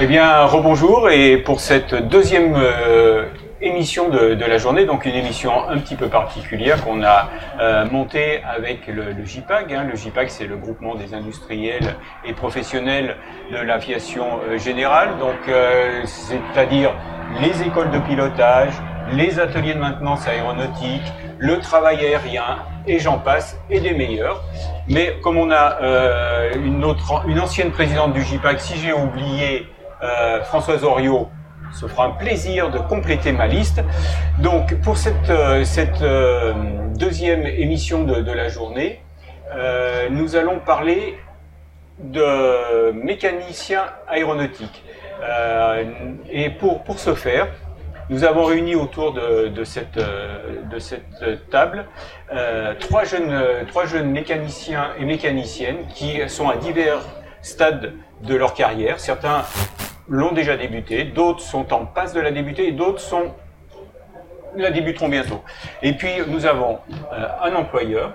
Eh bien, rebonjour et pour cette deuxième euh, émission de, la journée, donc une émission un petit peu particulière qu'on a euh, montée avec le, le JPAG. Hein. Le JPAG, c'est le groupement des industriels et professionnels de l'aviation euh, générale, donc c'est-à-dire les écoles de pilotage, les ateliers de maintenance aéronautique, le travail aérien, et j'en passe, et des meilleurs. Mais comme on a euh, une, autre, une ancienne présidente du JPAC, si j'ai oublié euh, Françoise Oriot, se fera un plaisir de compléter ma liste. Donc pour cette, euh, deuxième émission de, la journée, nous allons parler de mécaniciens aéronautiques. Euh, et pour, pour ce faire, nous avons réuni autour de, cette, de cette table euh, trois, jeunes, trois jeunes mécaniciens et mécaniciennes qui sont à divers stades de leur carrière. Certains l'ont déjà débuté, d'autres sont en passe de la débuter et d'autres la débuteront bientôt. Et puis nous avons euh, un employeur,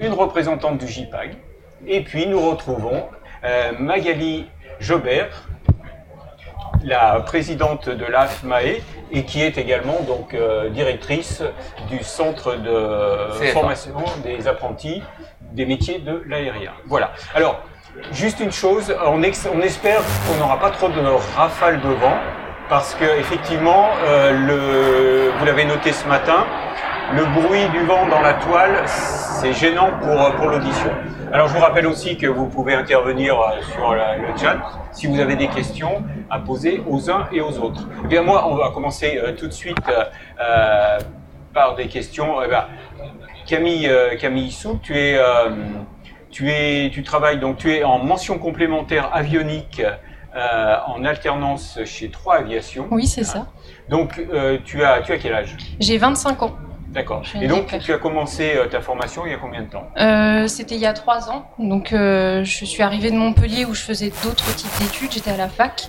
une représentante du JPAG, et puis nous retrouvons euh, Magali Jobert, la présidente de l'AFMAE et qui est également donc euh, directrice du centre de formation des apprentis des métiers de l'aérien. Voilà. Alors, juste une chose, on, ex- on espère qu'on n'aura pas trop de rafales de vent parce que effectivement, euh, le, vous l'avez noté ce matin, le bruit du vent dans la toile, c'est gênant pour, pour l'audition. Alors je vous rappelle aussi que vous pouvez intervenir euh, sur la- le chat si vous avez des questions à poser aux uns et aux autres. Eh bien moi, on va commencer euh, tout de suite euh, euh, par des questions. Eh ben, Camille, euh, Camille Sou, tu es, euh, tu es, tu travailles donc tu es en mention complémentaire avionique euh, en alternance chez Trois Aviation. Oui, c'est ça. Donc euh, tu as, tu as quel âge? J'ai 25 ans. D'accord. Et donc tu as commencé euh, ta formation il y a combien de temps? Euh, C'était il y a trois ans. Donc, euh, je suis arrivée de Montpellier où je faisais d'autres types d'études. J'étais à la fac.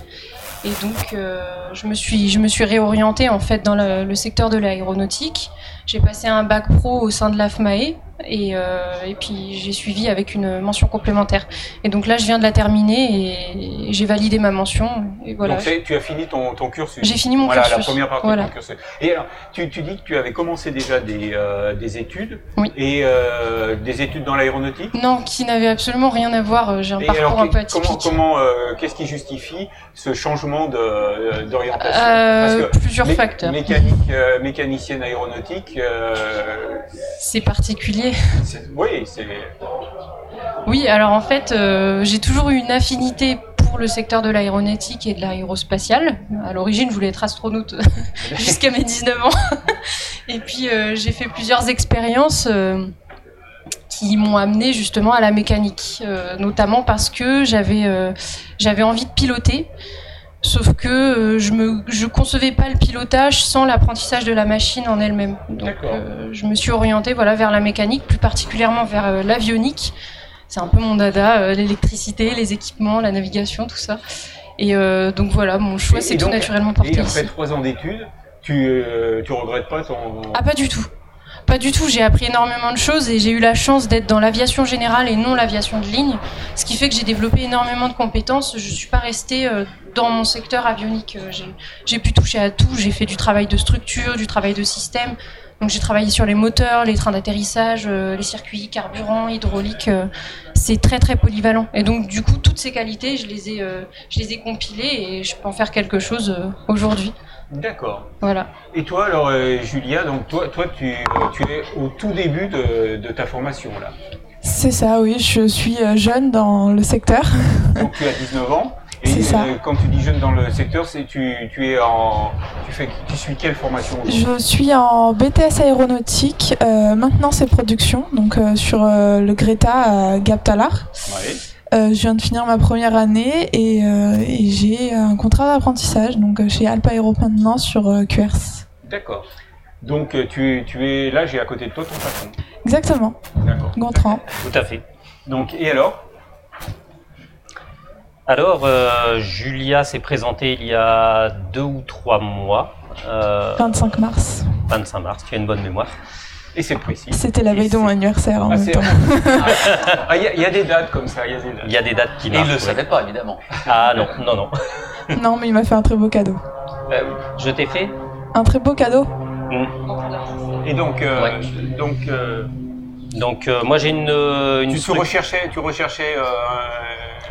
Et donc, euh, je, me suis, je me suis réorientée en fait dans le, le secteur de l'aéronautique. J'ai passé un bac pro au sein de l'AFMAE. Et, euh, et puis, j'ai suivi avec une mention complémentaire. Et donc là, je viens de la terminer et j'ai validé ma mention. Et voilà. Donc c'est- tu as fini ton, ton cursus. J'ai fini mon voilà, cursus. la première partie Voilà. de ton cursus. Et alors, tu, tu dis que tu avais commencé déjà des, euh, des études Oui. et euh, des études dans l'aéronautique. Non, qui n'avait absolument rien à voir. J'ai un Et parcours alors, un peu comment, atypique. comment, qu'est-ce qui justifie ce changement d'orientation plusieurs mé- facteurs. Mécanique, mécanicienne aéronautique, C'est particulier. Oui, c'est Oui, alors en fait, euh, j'ai toujours eu une affinité pour le secteur de l'aéronautique et de l'aérospatiale. À l'origine, je voulais être astronaute jusqu'à mes 19 ans. et puis, euh, j'ai fait plusieurs expériences euh, qui m'ont amené justement à la mécanique, notamment parce que j'avais j'avais envie de piloter. Sauf que euh, je me je concevais pas le pilotage sans l'apprentissage de la machine en elle-même. Donc euh, je me suis orientée voilà vers la mécanique, plus particulièrement vers euh, l'avionique. C'est un peu mon dada, l'électricité, les équipements, la navigation, tout ça. Et donc voilà, mon choix s'est tout naturellement porté Et après ici. trois ans d'études, tu, tu regrettes pas ton. Ah pas du tout. Pas du tout, j'ai appris énormément de choses et j'ai eu la chance d'être dans l'aviation générale et non l'aviation de ligne, ce qui fait que j'ai développé énormément de compétences. Je suis pas restée dans mon secteur avionique. Euh, j'ai- pu toucher à tout, j'ai fait du travail de structure, du travail de système. Donc j'ai travaillé sur les moteurs, les trains d'atterrissage, euh, les circuits, carburant, hydraulique. euh, c'est très très polyvalent. Et donc du coup, toutes ces qualités, je les ai, euh, je les ai compilées et je peux en faire quelque chose aujourd'hui. D'accord. Voilà. Et toi, alors, euh, Julia, donc toi, toi tu, tu es au tout début de, de ta formation là. C'est ça, oui, je suis jeune dans le secteur. Donc tu as 19 ans. Et C'est ça. euh, quand tu dis jeune dans le secteur, c'est tu, tu es en tu fais tu suis quelle formation aujourd'hui? Je suis en BTS aéronautique, euh, maintenance et production, donc euh, sur euh, le Greta à Gap-Talar. Ouais. Euh, je viens de finir ma première année et, euh, et j'ai un contrat d'apprentissage donc chez Alpa Aéro maintenant sur euh, QRS. D'accord. Donc tu, es- tu es là, j'ai à côté de toi ton patron. Exactement, D'accord. Gontran. Tout à fait. Donc et alors? Alors, euh, Julia s'est présentée il y a deux ou trois mois, euh, 25 mars. 25 mars, tu as une bonne mémoire. Et c'est précis. C'était la veille de mon anniversaire en Ah, même temps. Ah, Il y, a- il y a des dates comme ça, il y a des dates. Il y a des dates qui Et il marquent. le ouais. savait pas, évidemment. Ah non, non, non. Non, mais il m'a fait un très beau cadeau. Je t'ai fait Un très beau cadeau Et donc, euh, Ouais. donc euh, Donc euh, moi j'ai une, euh, une tu, tu recherchais, tu recherchais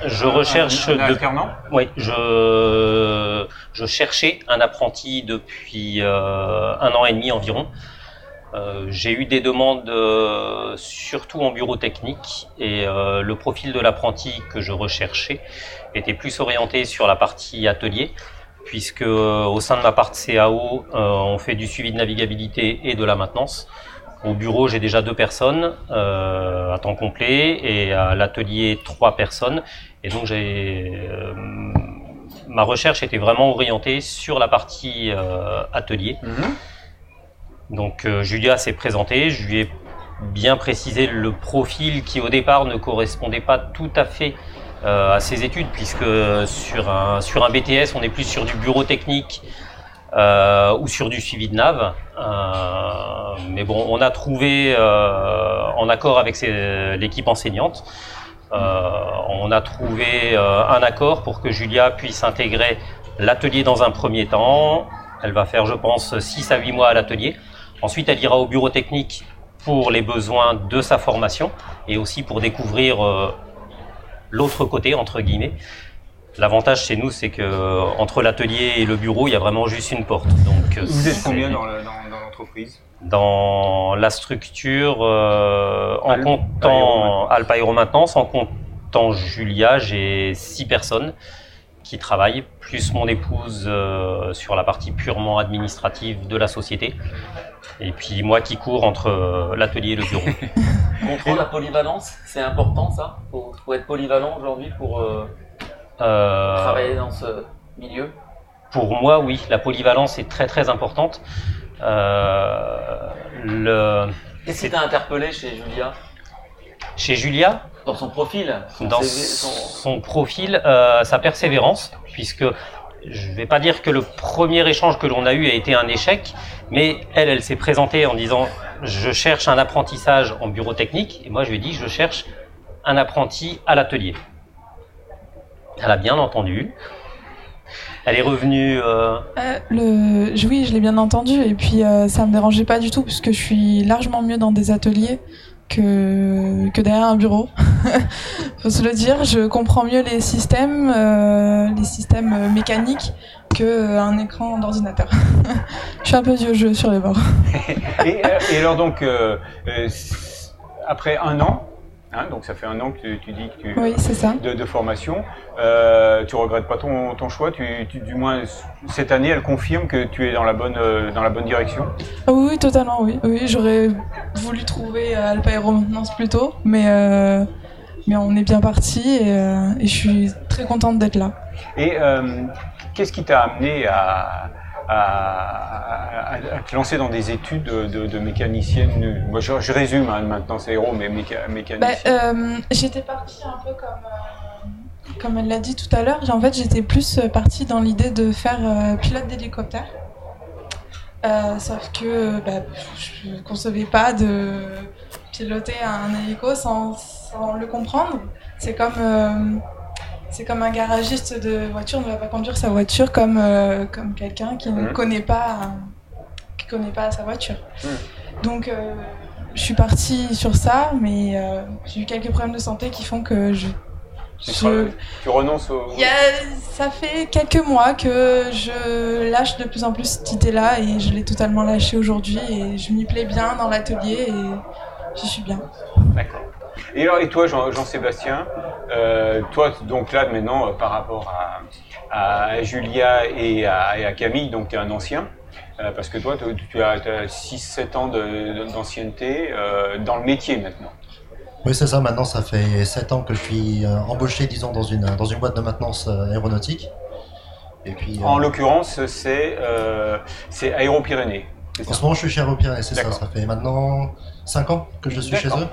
euh, un- Je un- recherche un, de- alternant. Oui, je, je cherchais un apprenti depuis euh, un an et demi environ. Euh, j'ai eu des demandes euh, surtout en bureau technique et euh, le profil de l'apprenti que je recherchais était plus orienté sur la partie atelier puisque euh, au sein de ma part CAO, euh, on fait du suivi de navigabilité et de la maintenance. Au bureau, j'ai déjà deux personnes euh, à temps complet et à l'atelier trois personnes. Et donc j'ai euh, ma recherche était vraiment orientée sur la partie euh, atelier. Mhm. Donc euh, Julia s'est présentée, je lui ai bien précisé le profil qui au départ ne correspondait pas tout à fait euh, à ses études puisque sur un sur un BTS on est plus sur du bureau technique euh, ou sur du suivi de nav. Euh, mais bon, on a trouvé euh, en accord avec l'équipe enseignante, on a trouvé euh, un accord pour que Julia puisse intégrer l'atelier dans un premier temps. Elle va faire, je pense, 6 à 8 mois à l'atelier. Ensuite, elle ira au bureau technique pour les besoins de sa formation et aussi pour découvrir euh, l'autre côté, entre guillemets. L'avantage chez nous, c'est que euh, entre l'atelier et le bureau, il y a vraiment juste une porte. Donc, euh, Vous êtes combien dans l'entreprise? Dans la structure, euh, en Alp- comptant Alpha Aero Maintenance, en comptant Julia, j'ai six personnes qui travaillent, plus mon épouse euh, sur la partie purement administrative de la société, et puis moi qui cours entre euh, l'atelier et le bureau. Contrôle la polyvalence, c'est important ça faut, faut être polyvalent aujourd'hui pour euh, Euh, travailler dans ce milieu? Pour moi, oui, la polyvalence est très très importante. Euh, le... Qu'est-ce qui t'a interpellé chez Julia Chez Julia, Dans son profil son dans CV, son, son- profil, euh, sa persévérance, puisque je vais pas dire que le premier échange que l'on a eu a été un échec, mais elle, elle s'est présentée en disant je cherche un apprentissage en bureau technique, et moi je lui ai dit je cherche un apprenti à l'atelier. Elle a bien entendu. Elle est revenue. euh, Euh, le... Oui, je l'ai bien entendu. Et puis, euh, ça me dérangeait pas du tout, puisque je suis largement mieux dans des ateliers que, que derrière un bureau. Faut se le dire, je comprends mieux les systèmes, euh, les systèmes mécaniques qu'un écran d'ordinateur. je suis un peu vieux jeu sur les bords. et, et alors donc, euh, euh, après un an, hein, donc ça fait un an que tu, tu dis que tu, Oui, ça. de, de formation, euh, tu regrettes pas ton, ton choix, tu, tu- du moins cette année, elle confirme que tu es dans la bonne, euh, dans la bonne direction? Ah oui, oui, totalement, oui. Oui, j'aurais voulu trouver euh, Alpha Aero Maintenance plus tôt, mais, euh, mais on est bien parti et, et je suis très contente d'être là. Et qu'est-ce qui t'a amené à, à, te lancer dans des études de, mécanicienne Moi, je, résume hein, maintenant, c'est héros, mais méca, Bah, mécanicienne. euh, j'étais partie un peu comme, euh, comme elle l'a dit tout à l'heure. En fait, j'étais plus euh, partie dans l'idée de faire pilote d'hélicoptère. Sauf que bah, je ne concevais pas de piloter un hélico sans, le comprendre. C'est comme, c'est comme un garagiste de voiture ne va pas conduire sa voiture comme, euh, comme quelqu'un qui ne Mhm. connaît pas, qui connaît pas sa voiture. Mhm. Donc, euh, je suis partie sur ça, mais euh, j'ai eu quelques problèmes de santé qui font que je. tu, je- tu renonces au... Il y a- ça fait quelques mois que je lâche de plus en plus cette idée-là et je l'ai totalement lâchée aujourd'hui et je m'y plais bien dans l'atelier et j'y suis bien. D'accord. Et alors, et toi, Jean- Jean-Sébastien, euh, toi, donc là, maintenant, euh, par rapport à, à Julia et à, et à Camille, donc tu es un ancien, euh, parce que toi, tu, tu as, 6-7 ans d'ancienneté euh, dans le métier maintenant. Oui, c'est ça. Maintenant, ça fait 7 ans que je suis euh, embauché, disons, dans une, dans une boîte de maintenance euh, aéronautique. Et puis, En l'occurrence, c'est c'est Aéro-Pyrénées. en ce moment, je suis chez Aéropyrénées, c'est ça. Ça fait maintenant 5 ans que je suis chez eux.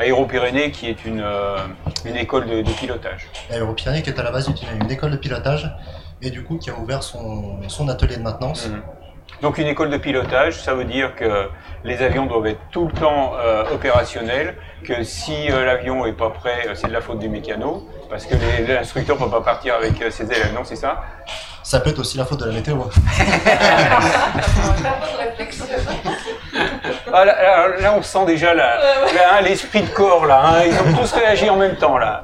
Aéro-Pyrénées qui est une, euh, une école de, de pilotage. Aéropyrénées qui est à la base une, une école de pilotage et du coup qui a ouvert son, son atelier de maintenance. Mhm. Donc une école de pilotage, ça veut dire que les avions doivent être tout le temps euh, opérationnels, que si euh, l'avion est pas prêt, c'est de la faute du mécano, parce que les- l'instructeur ne peut pas partir avec euh, ses élèves, non, c'est ça? Ça peut être aussi la faute de la météo. Ah, là, là- là, on sent déjà hein, l'esprit de corps, là. hein, ils ont tous réagi en même temps, là.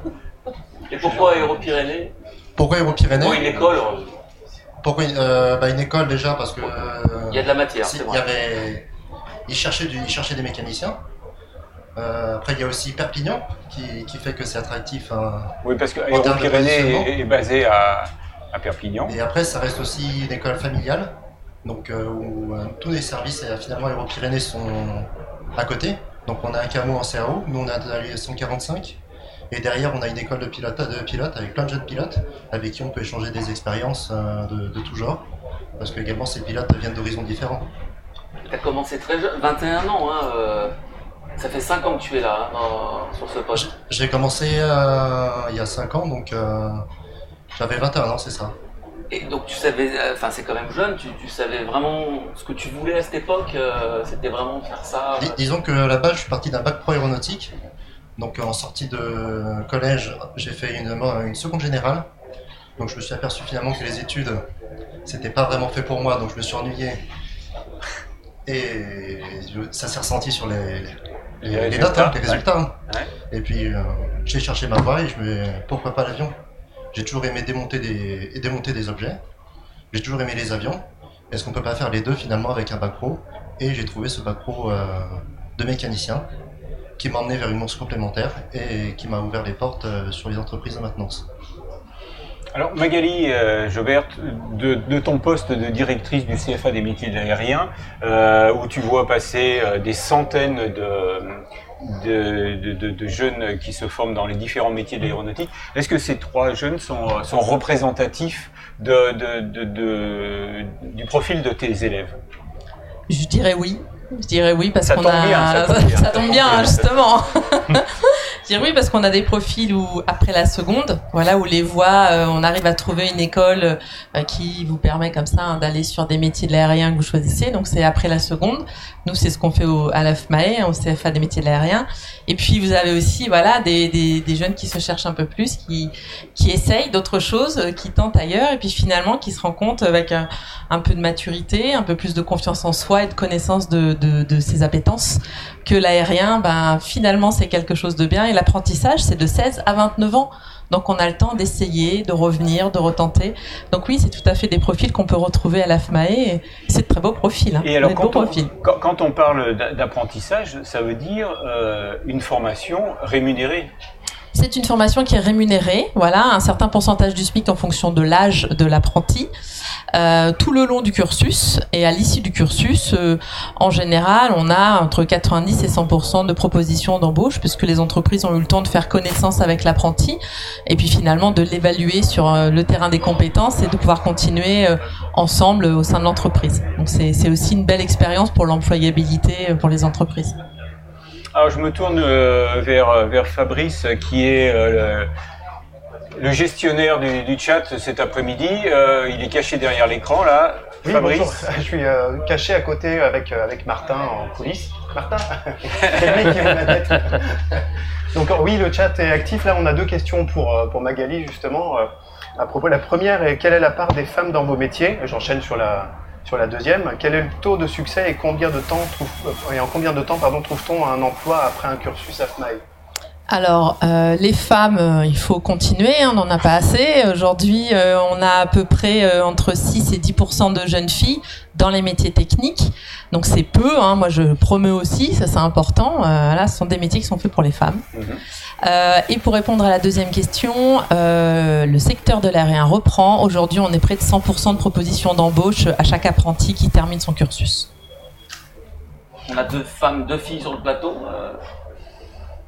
Et pourquoi Aéro-Pyrénées? Pourquoi Aéro-Pyrénées? Pour une école, euh, Pourquoi une, euh, bah, une école déjà Parce que. il y a de la matière, Si, c'est il y vrai. avait, ils cherchaient, du, ils cherchaient des mécaniciens. Euh, après, il y a aussi Perpignan qui, qui fait que c'est attractif. hein. Oui, parce que En termes de Pyrénées positionnement. est, est basé à, à Perpignan. Et après, ça reste aussi une école familiale, donc euh, où euh, tous les services euh, finalement Aéro-Pyrénées sont à côté. Donc on a un camo en CAO, nous on a de la 145. Et derrière, on a une école de pilote, de pilotes avec plein de jeunes pilotes avec qui on peut échanger des expériences euh, de, de tout genre. Parce que également, ces pilotes viennent d'horizons différents. T'as commencé très jeune, 21 ans, hein, euh, ça fait 5 ans que tu es là, hein, sur ce poste. J'ai commencé euh, il y a 5 ans, donc euh, j'avais 21 ans, c'est ça. Et donc tu savais, euh, enfin c'est quand même jeune, tu, tu savais vraiment ce que tu voulais à cette époque, euh, c'était vraiment faire ça. Dis- disons que là-bas, je suis parti d'un bac pro aéronautique. Donc en sortie de collège, j'ai fait une, une seconde générale. Donc je me suis aperçu finalement que les études, c'était pas vraiment fait pour moi, donc je me suis ennuyé. Et ça s'est ressenti sur les, les, les résultats, notes, hein, les résultats. hein. Et puis euh, j'ai cherché ma voie et je me pourquoi pas l'avion J'ai toujours aimé démonter des, et démonter des objets. J'ai toujours aimé les avions. Est-ce qu'on peut pas faire les deux finalement avec un bac pro? Et j'ai trouvé ce bac pro euh, de mécanicien qui m'a emmené vers une bourse complémentaire et qui m'a ouvert les portes euh, sur les entreprises de maintenance. Alors Magali euh, Jobert, de, de ton poste de directrice du CFA des métiers de l'aérien, euh, où tu vois passer euh, des centaines de, jeunes qui se forment dans les différents métiers de l'aéronautique, est-ce que ces trois jeunes sont, sont représentatifs du profil de tes élèves? Je dirais oui. Je dirais oui parce Ça qu'on tombe a. bien, ça tombe bien. ça tombe bien, justement. Dirais oui parce qu'on a des profils où après la seconde, voilà où les voies, euh, on arrive à trouver une école euh, qui vous permet comme ça hein, d'aller sur des métiers de l'aérien que vous choisissez. Donc c'est après la seconde. Nous c'est ce qu'on fait au, à l'AFMAE, hein, au CFA des métiers de l'aérien. Et puis vous avez aussi voilà des, des, des jeunes qui se cherchent un peu plus, qui qui essayent d'autres choses, euh, qui tentent ailleurs et puis finalement qui se rendent compte avec un, un peu de maturité, un peu plus de confiance en soi et de connaissance de, de, de ses appétences, que l'aérien, ben, finalement, c'est quelque chose de bien. Et l'apprentissage, c'est de 16 à 29 ans. Donc, on a le temps d'essayer, de revenir, de retenter. Donc, oui, c'est tout à fait des profils qu'on peut retrouver à l'AFMAE. C'est de très beaux profils. Hein. Et alors, quand on, profils. quand, quand on parle d'a- d'apprentissage, ça veut dire euh, une formation rémunérée. C'est une formation qui est rémunérée, voilà, un certain pourcentage du SMIC en fonction de l'âge de l'apprenti, euh, tout le long du cursus. Et à l'issue du cursus, euh, en général, on a entre 90 et 100% de propositions d'embauche, puisque les entreprises ont eu le temps de faire connaissance avec l'apprenti, et puis finalement de l'évaluer sur euh, le terrain des compétences et de pouvoir continuer ensemble au sein de l'entreprise. Donc c'est aussi une belle expérience pour l'employabilité pour les entreprises. Alors je me tourne euh, vers, vers Fabrice qui est euh, le, le gestionnaire du, du chat cet après-midi. Euh, il est caché derrière l'écran là. Oui, Fabrice. bonjour. Je suis euh, caché à côté avec, euh, avec Martin en coulisses. Martin? C'est lui qui ouvre la tête. Donc euh, oui, le chat est actif. Là, on a deux questions pour, euh, pour Magali, justement. euh, à propos, la première est quelle est la part des femmes dans vos métiers? J'enchaîne sur la, sur la deuxième. Quel est le taux de succès et, combien de temps trouve, euh, et en combien de temps pardon, trouve-t-on un emploi après un cursus AFMAI Alors, euh, les femmes, euh, il faut continuer, hein, on n'en a pas assez. Aujourd'hui, euh, on a à peu près entre 6 et 10% de jeunes filles dans les métiers techniques. Donc c'est peu, hein, moi je promeux aussi, ça c'est important. Là, ce sont des métiers qui sont faits pour les femmes. Mhm. Euh, et pour répondre à la deuxième question, euh, le secteur de l'aérien reprend. Aujourd'hui, on est près de 100% de propositions d'embauche à chaque apprenti qui termine son cursus. On a deux femmes, deux filles sur le plateau. euh,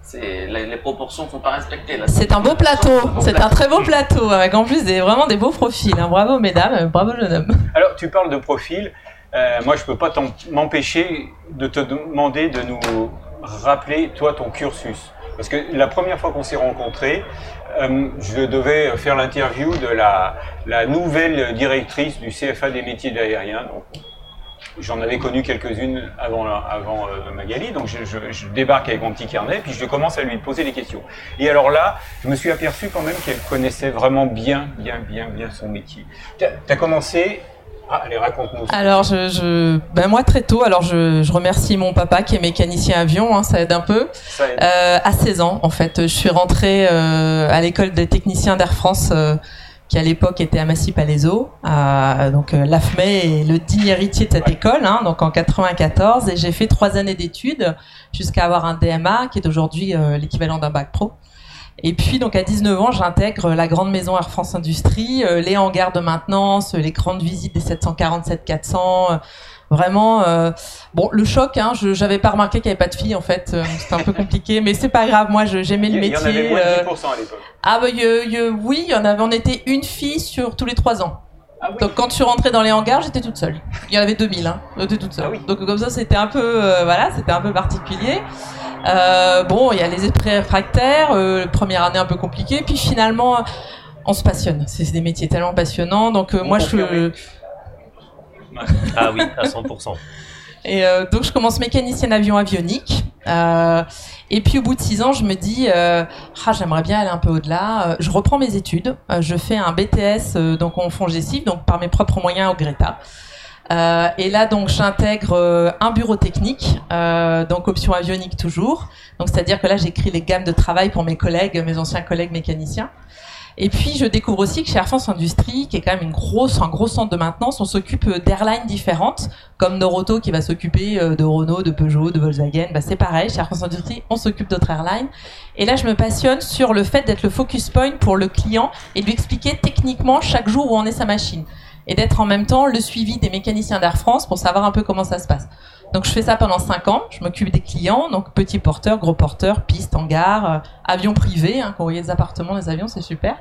c'est, les, les proportions ne sont pas respectées. Là. C'est un beau plateau, c'est un plateau. très beau plateau, avec en plus des, vraiment des beaux profils. hein. Bravo mesdames, bravo jeune homme. Alors tu parles de profil. Euh, moi je peux pas t'en- m'empêcher de te demander de nous rappeler toi ton cursus. Parce que la première fois qu'on s'est rencontrés, euh, je devais faire l'interview de la, nouvelle directrice du CFA des métiers de l'aérien. J'en avais connu quelques-unes avant, avant euh, Magali, donc je débarque avec mon petit carnet, puis je commence à lui poser des questions. Et alors là, je me suis aperçu quand même qu'elle connaissait vraiment bien, bien, bien, bien son métier. Tu as commencé... Ah, allez, raconte-nous. Alors, je, je- ben moi très tôt, alors je, je remercie mon papa qui est mécanicien avion, hein, ça aide un peu. Ça aide. Euh, à 16 ans, en fait, je suis rentrée euh, à l'école des techniciens d'Air France, euh, qui à l'époque était à Massy-Palaiseau. Euh, donc euh, l'AFME est le digne héritier de cette Ouais. école, hein, donc en 94, et j'ai fait trois années d'études jusqu'à avoir un DMA, qui est aujourd'hui euh, l'équivalent d'un bac pro. Et puis donc à 19 ans, j'intègre la grande maison Air France Industrie, euh, les hangars de maintenance, les grandes visites des 747-400. euh, vraiment, euh, bon, le choc. Hein, je j'avais pas remarqué qu'il y avait pas de filles en fait. euh, C'était un peu compliqué, mais c'est pas grave. Moi, j'aimais le y, il y en avait métier. moins euh, de 10% à l'époque. ah bah y- y- oui, il y en avait. On était une fille sur tous les trois ans. Ah oui. Donc quand je suis rentrée dans les hangars, j'étais toute seule. Il y en avait 2000, hein. J'étais toute seule. Ah oui. Donc comme ça, c'était un peu, euh, voilà, c'était un peu particulier. Euh, bon, il y a les esprits réfractaires, euh, première année un peu compliquée, puis finalement, on se passionne. C'est des métiers tellement passionnants. Donc euh, moi, je, Ah oui, à 100%. et euh, donc je commence mécanicienne avion avionique. Euh, et puis au bout de six ans, je me dis, euh, ah, j'aimerais bien aller un peu au-delà. Euh, je reprends mes études. Euh, je fais un BTS euh, donc en fond gestif, donc par mes propres moyens au Greta. Euh, et là donc j'intègre euh, un bureau technique, euh, donc option avionique toujours. Donc c'est-à-dire que là j'écris les gammes de travail pour mes collègues, mes anciens collègues mécaniciens. Et puis je découvre aussi que chez Air France Industrie, qui est quand même une grosse, un gros centre de maintenance, on s'occupe euh, d'airlines différentes comme Noroto qui va s'occuper euh, de Renault, de Peugeot, de Volkswagen, bah c'est pareil, chez Air France Industrie, on s'occupe d'autres airlines. Et là, je me passionne sur le fait d'être le focus point pour le client et de lui expliquer techniquement chaque jour où en est sa machine. Et d'être en même temps le suivi des mécaniciens d'Air France pour savoir un peu comment ça se passe. Donc je fais ça pendant cinq ans, je m'occupe des clients, donc petits porteurs, gros porteurs, pistes, hangars, euh, avions privés, hein, quand vous voyez des appartements, des avions, c'est super.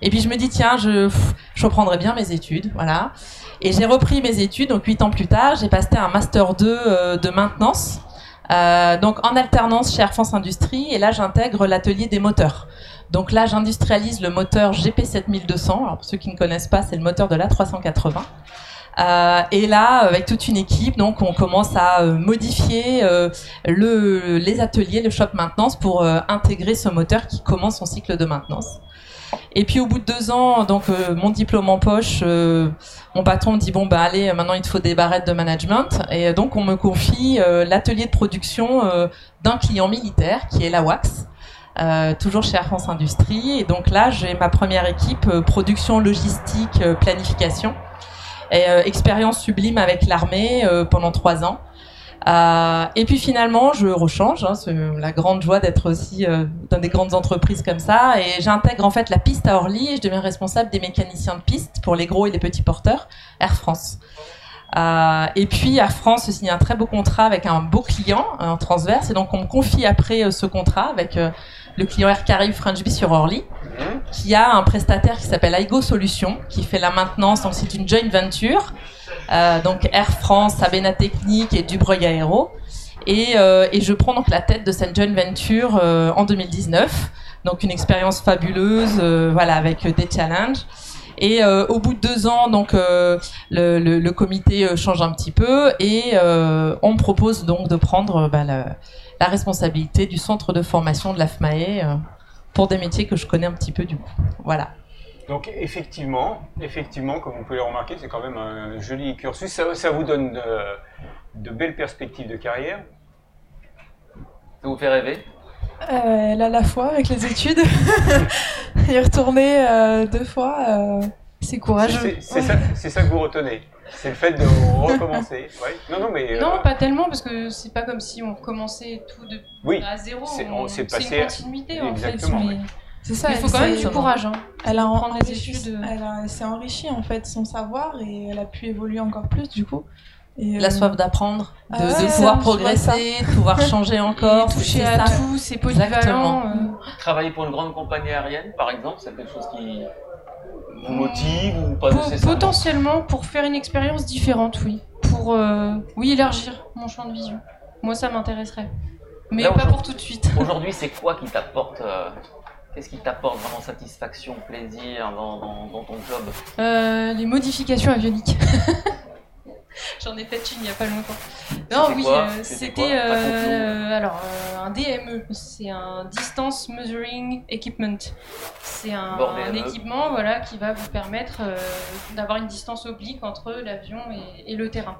Et puis je me dis, tiens, je, reprendrai bien mes études, voilà. Et j'ai repris mes études, donc huit ans plus tard, j'ai passé un master 2 euh, de maintenance, euh, donc en alternance chez Air France Industrie, et là j'intègre l'atelier des moteurs. Donc là j'industrialise le moteur GP7200. Alors pour ceux qui ne connaissent pas, c'est le moteur de l'A380. Euh, et là, avec toute une équipe, donc on commence à euh, modifier euh, le, les ateliers, le shop maintenance pour intégrer ce moteur qui commence son cycle de maintenance. Et puis au bout de deux ans, donc mon diplôme en poche, mon patron me dit bon bah allez, maintenant il te faut des barrettes de management. Et donc on me confie l'atelier de production d'un client militaire qui est la Wax. Euh, toujours chez Air France Industrie. Et donc là, j'ai ma première équipe euh, production, logistique, euh, planification. Et expérience sublime avec l'armée pendant trois ans. Et puis finalement, je rechange. Hein, c'est la grande joie d'être aussi dans des grandes entreprises comme ça. Et j'intègre en fait la piste à Orly et je deviens responsable des mécaniciens de piste pour les gros et les petits porteurs Air France. Et puis Air France signe un très beau contrat avec un beau client en transverse. Et donc on me confie après ce contrat avec le client Air Caraïbes French Bee sur Orly qui a un prestataire qui s'appelle Aigo Solutions, qui fait la maintenance. Donc c'est une joint venture. Euh, donc Air France, Sabena Technique et Dubreuil Aéro. Et, euh, et je prends donc la tête de cette joint venture euh, en 2019. Donc une expérience fabuleuse, voilà, avec des challenges. Et euh, au bout de deux ans, donc euh, le, le, le comité euh, change un petit peu et euh, on me propose donc de prendre bah, la, la responsabilité du centre de formation de l'AFMAE euh, pour des métiers que je connais un petit peu du coup. Voilà. Donc effectivement, effectivement, comme vous pouvez le remarquer, c'est quand même un joli cursus. Ça, ça vous donne de, de belles perspectives de carrière. Ça vous fait rêver? Euh, elle a la foi avec les études. y retourner euh, deux fois, euh, c'est courageux. C'est ça, c'est ça que vous retenez. C'est le fait de recommencer. Ouais. Non, non, mais euh, Non, pas tellement, parce que c'est pas comme si on recommençait tout de oui, à zéro. c'est- une continuité en fait. Exactement, Mais oui. C'est ça. il faut quand même du courage. Hein. Elle a enrichi- a- elle s'est enrichie en fait son savoir et elle a pu évoluer encore plus du coup. Et, La euh, soif d'apprendre, de, Ah de pouvoir ça, progresser, de pouvoir changer encore. Et toucher à ça. tout, c'est polyvalent. Exactement. euh, Travailler pour une grande compagnie aérienne, par exemple, c'est quelque chose qui vous motive ou pas po- nécessairement potentiellement pour faire une expérience différente, oui. Pour euh, oui élargir mon champ de vision. Moi, ça m'intéresserait. Mais Là, pas pour tout de suite. Aujourd'hui, c'est quoi qui t'apporte euh, Qu'est-ce qui t'apporte vraiment satisfaction, plaisir dans, dans- dans ton job? Euh, les modifications avioniques. J'en ai fait une il n'y a pas longtemps. Non, oui, euh, C'était euh, alors euh, un DME, c'est un Distance Measuring Equipment. C'est un, équipement voilà, qui va vous permettre euh, d'avoir une distance oblique entre l'avion et, et le terrain.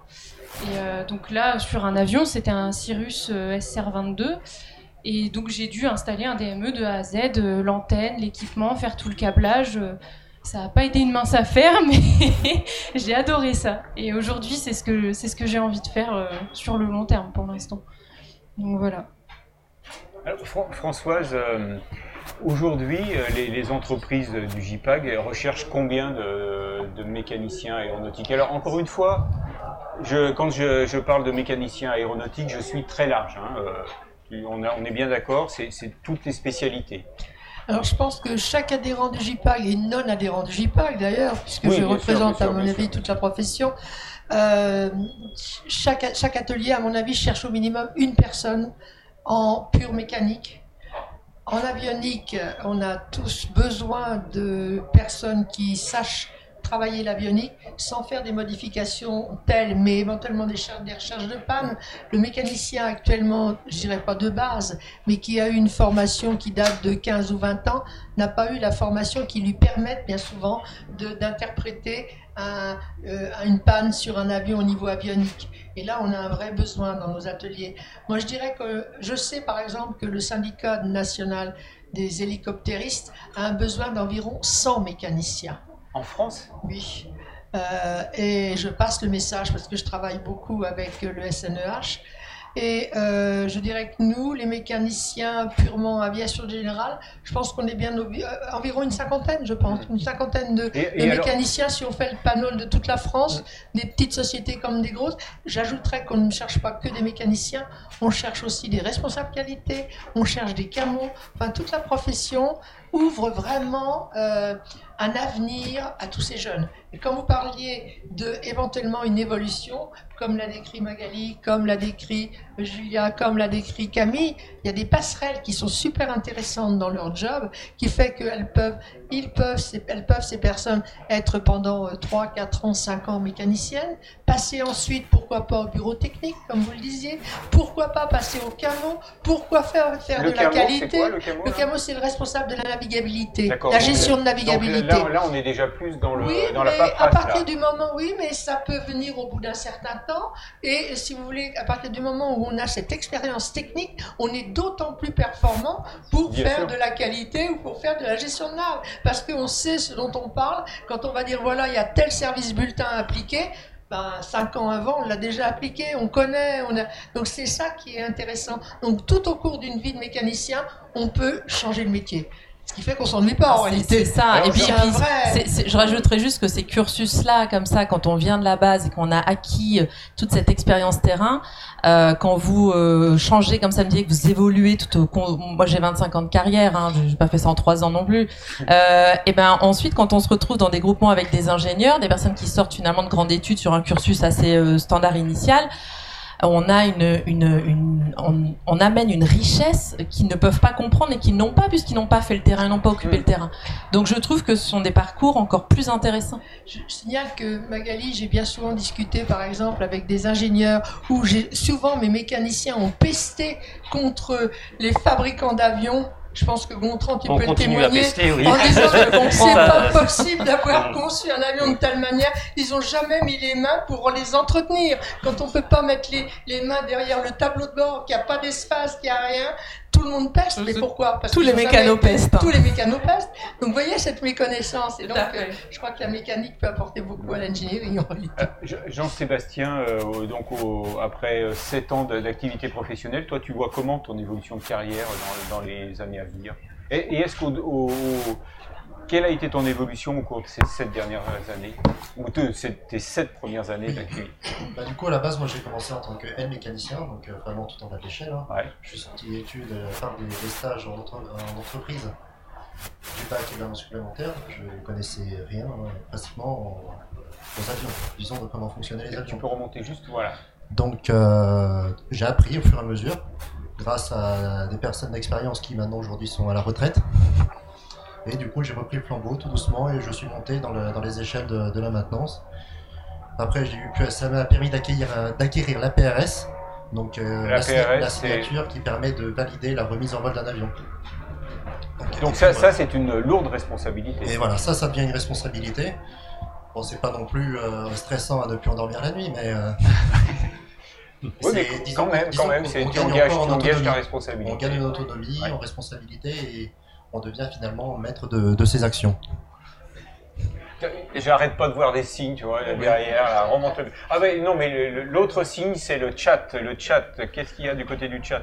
Et donc là, sur un avion, c'était un Cirrus euh, SR-22. Et donc j'ai dû installer un DME de A à Z, l'antenne, l'équipement, faire tout le câblage. Ça n'a pas été une mince affaire, mais j'ai adoré ça. Et aujourd'hui, c'est ce que ce que j'ai envie de faire euh, sur le long terme pour l'instant. Donc voilà. Françoise, euh, aujourd'hui, euh, les, entreprises du JPAG recherchent combien de, mécaniciens aéronautiques? Alors, encore une fois, quand je, parle de mécaniciens aéronautiques, je suis très large. hein, on, on est bien d'accord, c'est toutes les spécialités. Alors je pense que chaque adhérent du JPAG et non adhérent du JPAG d'ailleurs, puisque Oui, je sûr, représente sûr, à mon avis sûr. toute la profession, euh, chaque, chaque atelier à mon avis cherche au minimum une personne en pure mécanique. En avionique, on a tous besoin de personnes qui sachent travailler l'avionique sans faire des modifications telles, mais éventuellement des, recherches de panne. Le mécanicien actuellement, je dirais pas de base, mais qui a eu une formation qui date de 15 ou 20 ans, n'a pas eu la formation qui lui permette bien souvent d'interpréter euh, une panne sur un avion au niveau avionique. Et là, on a un vrai besoin dans nos ateliers. Moi, je dirais que je sais par exemple que le syndicat national des hélicoptéristes a un besoin d'environ 100 mécaniciens. En France Oui. Euh, et je passe le message parce que je travaille beaucoup avec le SNEH. Et euh, je dirais que nous, les mécaniciens purement aviation générale, je pense qu'on est bien euh, environ une cinquantaine, je pense, une cinquantaine de, Et- de et alors- mécaniciens si on fait le panneau de toute la France, des petites sociétés comme des grosses. J'ajouterais qu'on ne cherche pas que des mécaniciens, on cherche aussi des responsables qualité, on cherche des camos, enfin toute la profession ouvre vraiment euh, un avenir à tous ces jeunes. Et quand vous parliez de éventuellement une évolution, comme l'a décrit Magali, comme l'a décrit Julia, comme l'a décrit Camille, il y a des passerelles qui sont super intéressantes dans leur job, qui fait qu'elles peuvent, ils peuvent, ces- elles peuvent ces personnes être pendant euh, 3, 4 ans, 5 ans mécaniciennes, passer ensuite, pourquoi pas au bureau technique, comme vous le disiez, pourquoi pas passer au camo, pourquoi faire, faire Le de la camo, qualité. quoi, le camo, c'est le responsable de la navigabilité, la gestion de navigabilité. là, là, on est déjà plus dans, le, Oui, dans la mais paperasse. à partir là. du moment, oui, mais ça peut venir au bout d'un certain temps. Et si vous voulez, à partir du moment où on a cette expérience technique, on est d'autant plus performant pour Bien faire sûr. de la qualité ou pour faire de la gestion de nave. Parce qu'on sait ce dont on parle. Quand on va dire, voilà, il y a tel service bulletin appliqué, ben, cinq ans avant, on l'a déjà appliqué, on connaît, on a... donc c'est ça qui est intéressant. Donc tout au cours d'une vie de mécanicien, on peut changer de métier. Ce qui fait qu'on s'ennuie pas en C'est- réalité. C'est ça. Alors, et puis, je rajouterais juste que ces cursus-là, comme ça, quand on vient de la base et qu'on a acquis euh, toute cette expérience terrain, euh, quand vous euh, changez, comme ça me dit, que vous évoluez tout au moi j'ai 25 ans de carrière, hein, j'ai pas fait ça en 3 ans non plus. Euh, et ben ensuite, quand on se retrouve dans des groupements avec des ingénieurs, des personnes qui sortent finalement de grandes études sur un cursus assez euh, standard initial, on a une, une, une on, on amène une richesse qu'ils ne peuvent pas comprendre et qu'ils n'ont pas puisqu'ils n'ont pas fait le terrain, ils n'ont pas occupé Mm. le terrain. Donc je trouve que ce sont des parcours encore plus intéressants. Je je signale que Magali, j'ai bien souvent discuté par exemple avec des ingénieurs où j'ai souvent mes mécaniciens ont pesté contre les fabricants d'avions. Je pense que Gontran, tu On peux le témoigner. pester, oui. En disant que c'est pas possible d'avoir conçu un avion de telle manière. Ils ont jamais mis les mains pour les entretenir. Quand on peut pas mettre les, les mains derrière le tableau de bord, qu'il n'y a pas d'espace, qu'il n'y a rien, tout le monde peste. Mais pourquoi? Parce Tous qu'ils les mécanos pestent. Tous les mécanos pestent. Donc vous voyez cette méconnaissance. Et donc euh, je crois que la mécanique peut apporter beaucoup à l'ingénierie en réalité. Euh, Je- Jean-Sébastien, euh, donc au- après 7 ans d'activité professionnelle, toi tu vois comment ton évolution de carrière dans, dans les années à venir? Et, et est-ce qu'au au- au- quelle a été ton évolution au cours de ces 7 dernières années Ou de ces- tes 7 premières années d'activité Bah, du coup, à la base, moi j'ai commencé en tant que mécanicien, donc euh, vraiment tout en bas de l'échelle. hein. Ouais. Je suis sorti d'études, euh, faire des, des stages en, entre- en entreprise. J'ai pas acquis d'armes supplémentaires, je connaissais rien hein, pratiquement en- aux avions, disons de comment fonctionnaient les Tu avions. peux remonter juste, voilà. Donc euh, j'ai appris au fur et à mesure, grâce à des personnes d'expérience qui maintenant aujourd'hui sont à la retraite. Et du coup j'ai repris le flambeau tout doucement et je suis monté dans, le- dans les échelles de, de la maintenance. Après, j'ai eu ça m'a permis d'acquérir, euh, la PRS, donc euh, La PRS, la signature qui permet de valider la remise en vol d'un avion. Donc ça, ça c'est une lourde responsabilité. Et voilà, ça, ça devient une responsabilité. Bon, c'est pas non plus euh, stressant à ne plus endormir la nuit, mais. euh, Oui, mais c'est- quand disons- même, disons quand même, c'est tu engages, ta responsabilité. On gagne en autonomie, Ouais. en responsabilité, et on devient finalement maître de, de ses actions. J'arrête pas de voir des signes, tu vois, là, derrière, là, remonte. Ah mais non, mais l'autre signe, c'est le chat. Le chat, qu'est-ce qu'il y a du côté du chat?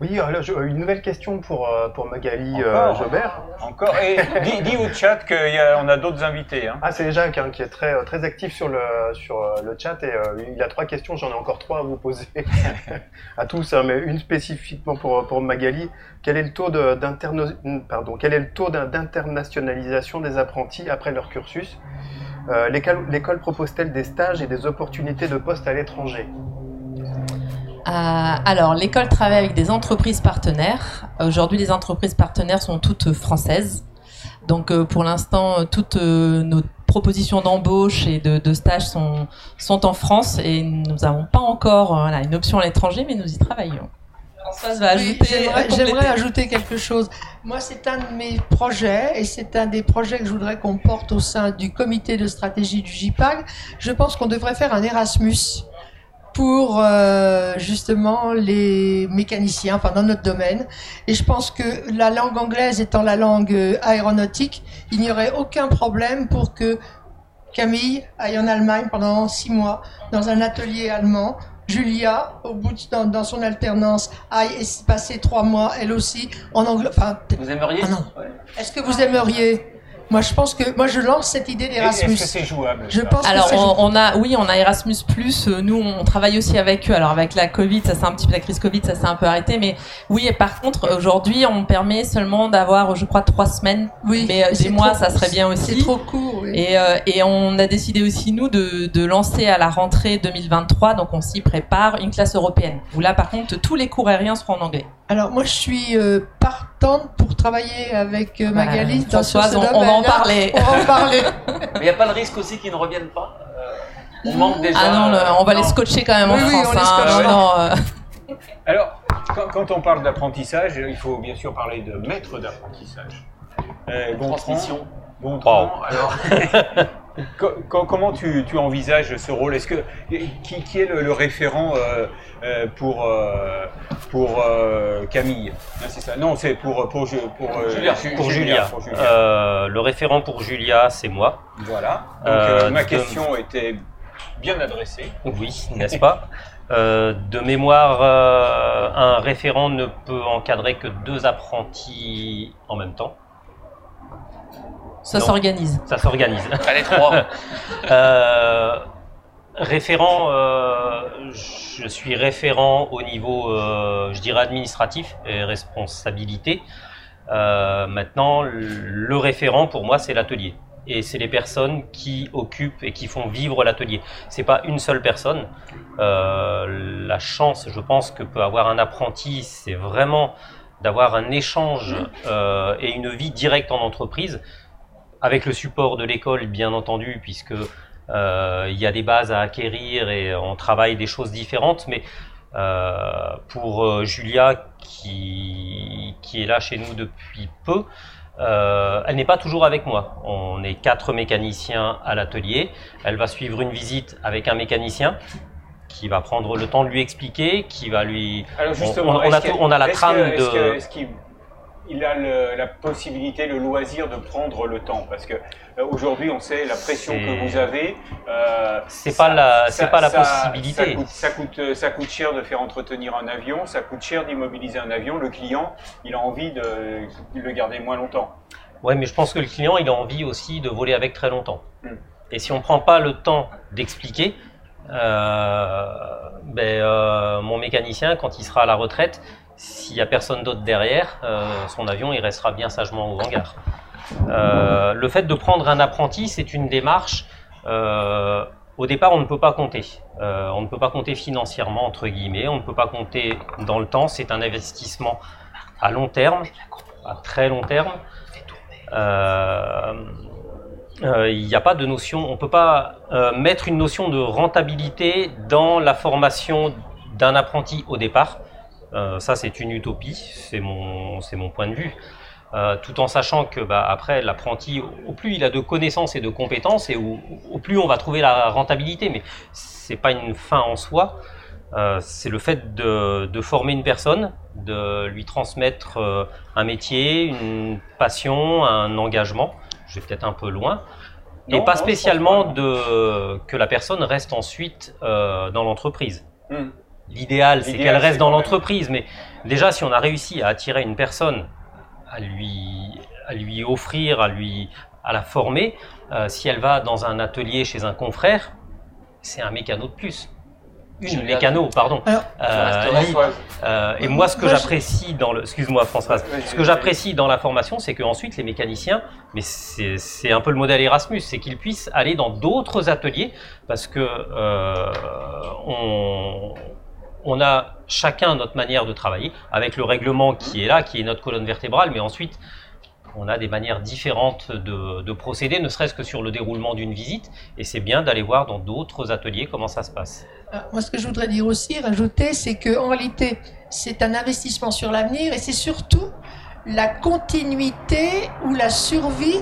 Oui, alors, je- une nouvelle question pour, euh, pour Magali euh, Encore Jobert. Encore Et dis, dis au chat qu'on a, d'autres invités. Hein. Ah, c'est Jacques hein, qui est très, euh, très actif sur le, sur euh, le chat et euh, il a trois questions. J'en ai encore trois à vous poser à tous, hein, mais une spécifiquement pour, pour Magali. Quel est le taux de- d'interno- pardon, quel est le taux d'in- d'internationalisation des apprentis après leur cursus? Euh, L'école propose-t-elle des stages et des opportunités de poste à l'étranger? Euh, alors, l'école travaille avec des entreprises partenaires. Aujourd'hui, les entreprises partenaires sont toutes françaises. Donc, euh, pour l'instant, euh, toutes euh, nos propositions d'embauche et de, de stage sont, sont en France et nous n'avons pas encore euh, voilà, une option à l'étranger, mais nous y travaillons. Françoise va ajouter. J'aimerais ajouter quelque chose. Moi, c'est un de mes projets et c'est un des projets que je voudrais qu'on porte au sein du comité de stratégie du JPAG. Je pense qu'on devrait faire un Erasmus pour euh, justement les mécaniciens, enfin dans notre domaine. Et je pense que la langue anglaise étant la langue euh, aéronautique, il n'y aurait aucun problème pour que Camille aille en Allemagne pendant six mois dans un atelier allemand. Julia, au bout de, dans, dans son alternance, aille passer trois mois, elle aussi, en anglais. Enfin, Vous aimeriez Ah non. Ouais. est-ce que vous aimeriez Moi, je pense que moi, je lance cette idée d'Erasmus. Est-ce que c'est jouable Je pense Alors que c'est on, on a, oui, on a Erasmus Plus. euh, Nous, on travaille aussi avec eux. Alors avec la Covid, ça c'est un petit peu la crise Covid, ça s'est un peu arrêté. Mais oui, et par contre, aujourd'hui, on permet seulement d'avoir, je crois, trois semaines. Oui, mais euh, des c'est mois, trop- ça serait bien C'est aussi. trop court. oui. Et, euh, et on a décidé aussi nous de, de lancer à la rentrée 2023, donc on s'y prépare, une classe européenne. Où là, par contre, tous les cours aériens seront en anglais. Alors moi, je suis euh, partante pour travailler avec euh, Magali Voilà, dans sur Françoise, ce on- on va en parler. On va en parler. Mais il n'y a pas le risque aussi qu'ils ne reviennent pas Euh, On manque déjà. Ah non, le- on va les scotcher quand même en Oui, France. on les hein. Non, euh, Alors, quand, quand on parle d'apprentissage, il faut bien sûr parler de maître d'apprentissage. Euh, Transmission. Gontran, alors, co- co- comment tu, tu envisages ce rôle? Est-ce que qui, qui est le, le référent euh, euh, pour euh, pour euh, Camille? Non, c'est ça. Non, c'est pour pour pour, euh, Julia. Ju- Pour Julia, pour Julia. euh, le référent pour Julia, c'est moi. Voilà. Donc Euh, euh, ma de- question était bien adressée. Oui, n'est-ce pas? Euh, De mémoire, euh, un référent ne peut encadrer que deux apprentis en même temps. Ça s'organise. Ça s'organise. Allez, trois. Euh, référent, euh, je suis référent au niveau, euh, je dirais, administratif et responsabilité. Euh, maintenant, le référent pour moi, c'est l'atelier. Et c'est les personnes qui occupent et qui font vivre l'atelier. C'est pas une seule personne. Euh, la chance, je pense, que peut avoir un apprenti, c'est vraiment d'avoir un échange euh, et une vie directe en entreprise avec le support de l'école, bien entendu, puisque euh, il y a des bases à acquérir et on travaille des choses différentes. Mais euh, pour euh, Julia, qui, qui est là chez nous depuis peu, euh, elle n'est pas toujours avec moi. On est quatre mécaniciens à l'atelier. Elle va suivre une visite avec un mécanicien qui va prendre le temps de lui expliquer, qui va lui Alors justement, on- on a on a la trame que- de- il a le- la possibilité, le loisir de prendre le temps Parce que euh, aujourd'hui, on sait la pression que vous avez. euh, C'est pas la- c'est pas la ça- possibilité. Ça coûte, ça, coûte, euh, ça coûte cher de faire entretenir un avion, ça coûte cher d'immobiliser un avion. Le client, il a envie de, de le garder moins longtemps. Ouais, mais je pense que le client, il a envie aussi de voler avec très longtemps. Mm. Et si on prend pas le temps d'expliquer, euh, ben, euh, mon mécanicien, quand il sera à la retraite, s'il y a personne d'autre derrière, euh, son avion, il restera bien sagement au hangar. Euh, le fait de prendre un apprenti, c'est une démarche. euh, au départ, on ne peut pas compter. On ne peut pas compter financièrement, entre guillemets. On ne peut pas compter dans le temps. C'est un investissement à long terme, à très long terme. Il n'y a pas de notion, on ne peut pas mettre une notion de rentabilité dans la formation d'un apprenti au départ. Euh, ça, c'est une utopie, c'est mon, c'est mon point de vue. Euh, tout en sachant que bah, après l'apprenti, au plus il a de connaissances et de compétences, et au, au plus on va trouver la rentabilité. Mais c'est pas une fin en soi. Euh, c'est le fait de, de former une personne, de lui transmettre euh, un métier, une passion, un engagement. Je vais peut-être un peu loin. Non, et pas non, spécialement de, que la personne reste ensuite dans l'entreprise. Hmm. L'idéal, c'est qu'elle reste dans l'entreprise, mais déjà, si on a réussi à attirer une personne, à lui, à lui offrir, à lui, à la former, euh, si elle va dans un atelier chez un confrère, c'est un mécano de plus. Une mécano, pardon. Alors, Euh, euh, et moi, ce que j'apprécie dans le, excuse-moi Françoise, ce que j'apprécie dans la formation, c'est qu'ensuite les mécaniciens, mais c'est c'est un peu le modèle Erasmus, c'est qu'ils puissent aller dans d'autres ateliers parce que euh, on, on a chacun notre manière de travailler avec le règlement qui est là, qui est notre colonne vertébrale, mais ensuite on a des manières différentes de, de procéder, ne serait-ce que sur le déroulement d'une visite, et c'est bien d'aller voir dans d'autres ateliers comment ça se passe. Alors, Moi, ce que je voudrais dire aussi, rajouter, c'est qu'en réalité, c'est un investissement sur l'avenir et c'est surtout la continuité ou la survie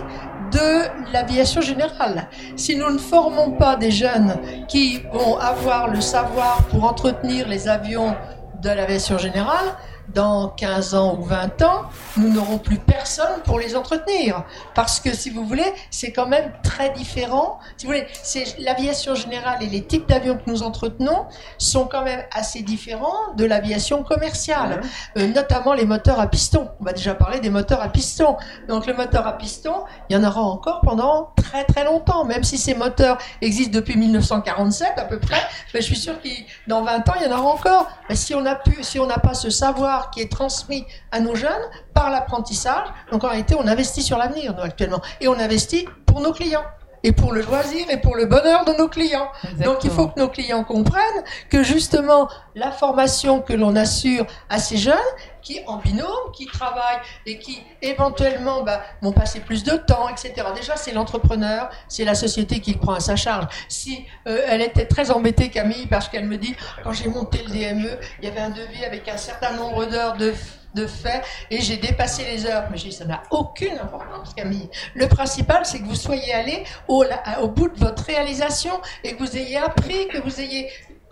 de l'aviation générale. Si nous ne formons pas des jeunes qui vont avoir le savoir pour entretenir les avions de l'aviation générale, dans 15 ans ou 20 ans, nous n'aurons plus personne pour les entretenir. Parce que, si vous voulez, c'est quand même très différent. Si vous voulez, c'est l'aviation générale et les types d'avions que nous entretenons sont quand même assez différents de l'aviation commerciale, Euh, notamment les moteurs à piston. On va déjà parler des moteurs à piston. Donc, le moteur à piston, il y en aura encore pendant très très longtemps, même si ces moteurs existent depuis 1947 à peu près. Mais je suis sûr que dans 20 ans, il y en aura encore. Mais si on a pu, si on n'a pas ce savoir qui est transmis à nos jeunes par l'apprentissage, donc en réalité, on investit sur l'avenir, actuellement. Et on investit pour nos clients. Et pour le loisir et pour le bonheur de nos clients. Donc il faut que nos clients comprennent que justement la formation que l'on assure à ces jeunes qui en binôme, qui travaillent et qui éventuellement bah, vont passer plus de temps, etc. Déjà c'est l'entrepreneur, c'est la société qui le prend à sa charge. Si euh, elle était très embêtée Camille parce qu'elle me dit quand j'ai monté le DME, il y avait un devis avec un certain nombre d'heures de de fait et j'ai dépassé les heures. Mais j'ai dit, ça n'a aucune importance, Camille. Le principal, c'est que vous soyez allé au, bout de votre réalisation et que vous ayez appris, que vous ayez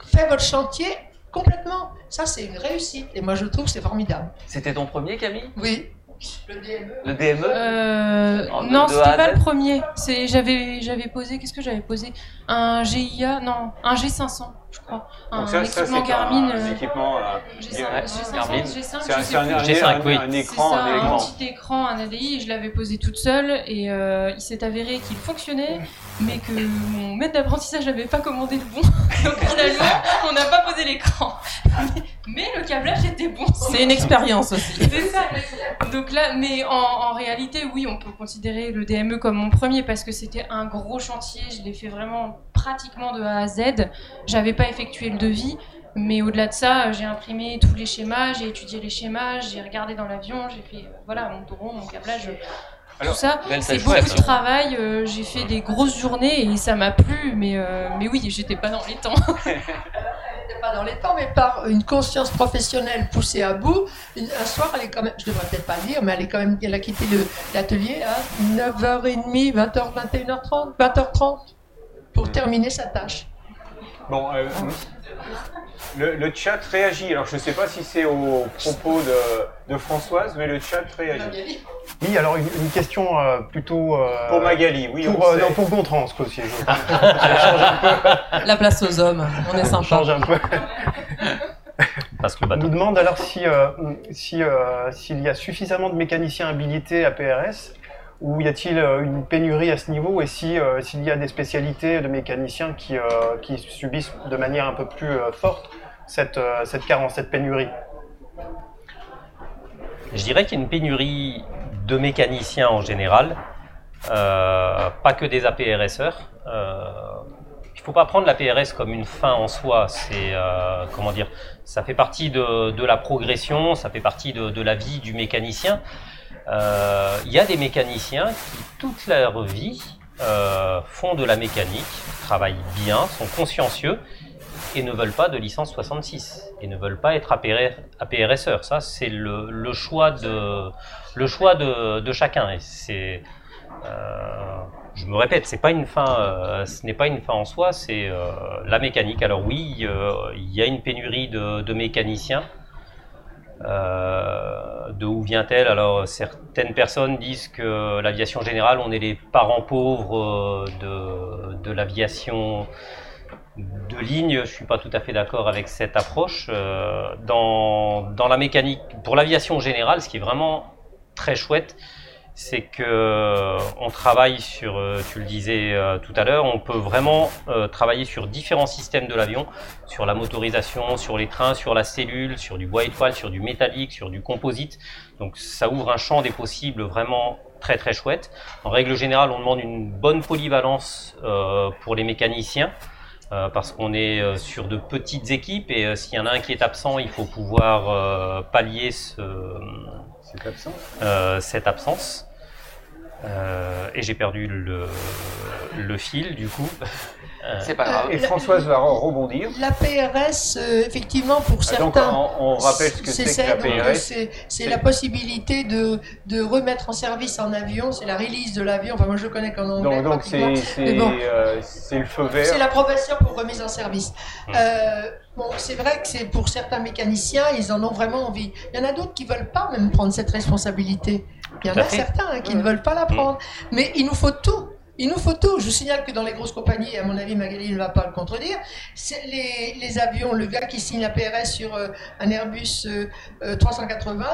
fait votre chantier complètement. Ça, c'est une réussite. Et moi, je trouve que c'est formidable. C'était ton premier, Camille? Oui. Le DME. Le DME Euh, En- non, c'était pas le premier. C'est j'avais j'avais posé qu'est-ce que j'avais posé? Un GIA non un G500 je crois un Donc ça, ça, équipement c'est Garmin un, euh, équipement. G5, Ouais, G500, Garmin. G5 C'est un, je c'est sais un, plus. un- G5, un- oui. un C'est écran, ça, un petit écran, un ADI, et je l'avais posé toute seule, et euh, il s'est avéré qu'il fonctionnait, mais que mon maître d'apprentissage n'avait pas commandé le bon. Donc finalement, on n'a pas posé l'écran. Mais, mais le câblage était bon. C'est une expérience aussi. C'est ça. Donc là, mais en, en réalité, oui, on peut considérer le DME comme mon premier parce que c'était un gros chantier. Je l'ai fait vraiment pratiquement de A à Z. J'avais pas effectué le devis, mais au-delà de ça, j'ai imprimé tous les schémas, j'ai étudié les schémas, j'ai regardé dans l'avion, j'ai fait euh, voilà mon drone, mon câblage. Alors, tout ça, c'est beaucoup de travail. euh, j'ai fait des grosses journées et ça m'a plu, mais, euh, mais oui, j'étais pas dans les temps. Pas dans les temps, mais par une conscience professionnelle poussée à bout, une- un soir, elle est quand même, je devrais peut-être pas le dire, mais elle est quand même, elle a quitté le- l'atelier à 9h30, 20h, 21h30, 20h30 pour terminer sa tâche. Bon, euh, le, le chat réagit. Alors, je ne sais pas si c'est au propos de, de Françoise, mais le chat réagit. Oui, alors une, une question euh, plutôt. euh, Pour Magali, oui, Pour, on euh, non, pour Gontran, ce coup-ci. je- La place aux hommes, on est On sympa. change un peu. Parce que le On nous demande alors si, euh, si, euh, s'il y a suffisamment de mécaniciens habilités à PRS ou y a-t-il euh, une pénurie à ce niveau? Et euh, s'il y a des spécialités de mécaniciens qui, euh, qui subissent de manière un peu plus forte cette, cette carence, cette pénurie? Je dirais qu'il y a une pénurie de mécaniciens en général, pas que des APRSeurs. Euh, il ne faut pas prendre la PRS comme une fin en soi. C'est comment dire, ça fait partie de, de la progression, ça fait partie de la vie du mécanicien. Euh, Il y a des mécaniciens qui toute leur vie euh, font de la mécanique, travaillent bien, sont consciencieux et ne veulent pas de licence 66 et ne veulent pas être APR, APRSeur. Ça, c'est le, choix de chacun. Et euh, je me répète, euh, ce n'est pas une fin en soi, c'est euh, la mécanique. Alors oui, euh, il y a une pénurie de mécaniciens. Euh, de où vient-elle? Alors certaines personnes disent que l'aviation générale, on est les parents pauvres euh, de, de l'aviation de ligne. Je suis pas tout à fait d'accord avec cette approche. Euh, dans, dans la mécanique, pour l'aviation générale, ce qui est vraiment très chouette, c'est que euh, on travaille sur, euh, tu le disais euh, tout à l'heure, on peut vraiment travailler sur différents systèmes de l'avion, sur la motorisation, sur les trains, sur la cellule, sur du bois étoile, sur du métallique, sur du composite. Donc ça ouvre un champ des possibles vraiment très très chouette. En règle générale, on demande une bonne polyvalence pour les mécaniciens. euh, parce qu'on est euh, sur de petites équipes et euh, s'il y en a un qui est absent, il faut pouvoir pallier ce, C'est absent. euh, cette absence. Euh, et j'ai perdu le, le fil du coup. Euh, C'est pas grave. Et Françoise va re- rebondir. La PRS, euh, effectivement, pour Ah, Donc, certains. on, on rappelle ce que c'est que la euh, PRS. c'est- la possibilité de, de remettre en service en avion, c'est la release de l'avion. Enfin, moi je le connais qu'en anglais. Donc, c'est bon. euh, c'est le feu vert. C'est l'approbation pour remise en service. Mm. Euh, bon, c'est vrai que c'est pour certains mécaniciens, ils en ont vraiment envie. Il y en a d'autres qui veulent pas même prendre cette responsabilité. Il y en a fait. certains hein, qui Ouais. ne veulent pas la Mm. prendre. Mais il nous faut tout. Il nous faut tout. Je vous signale que dans les grosses compagnies, et à mon avis, Magali ne va pas le contredire, les, avions, le gars qui signe la PRS sur euh, un Airbus euh, euh, 380,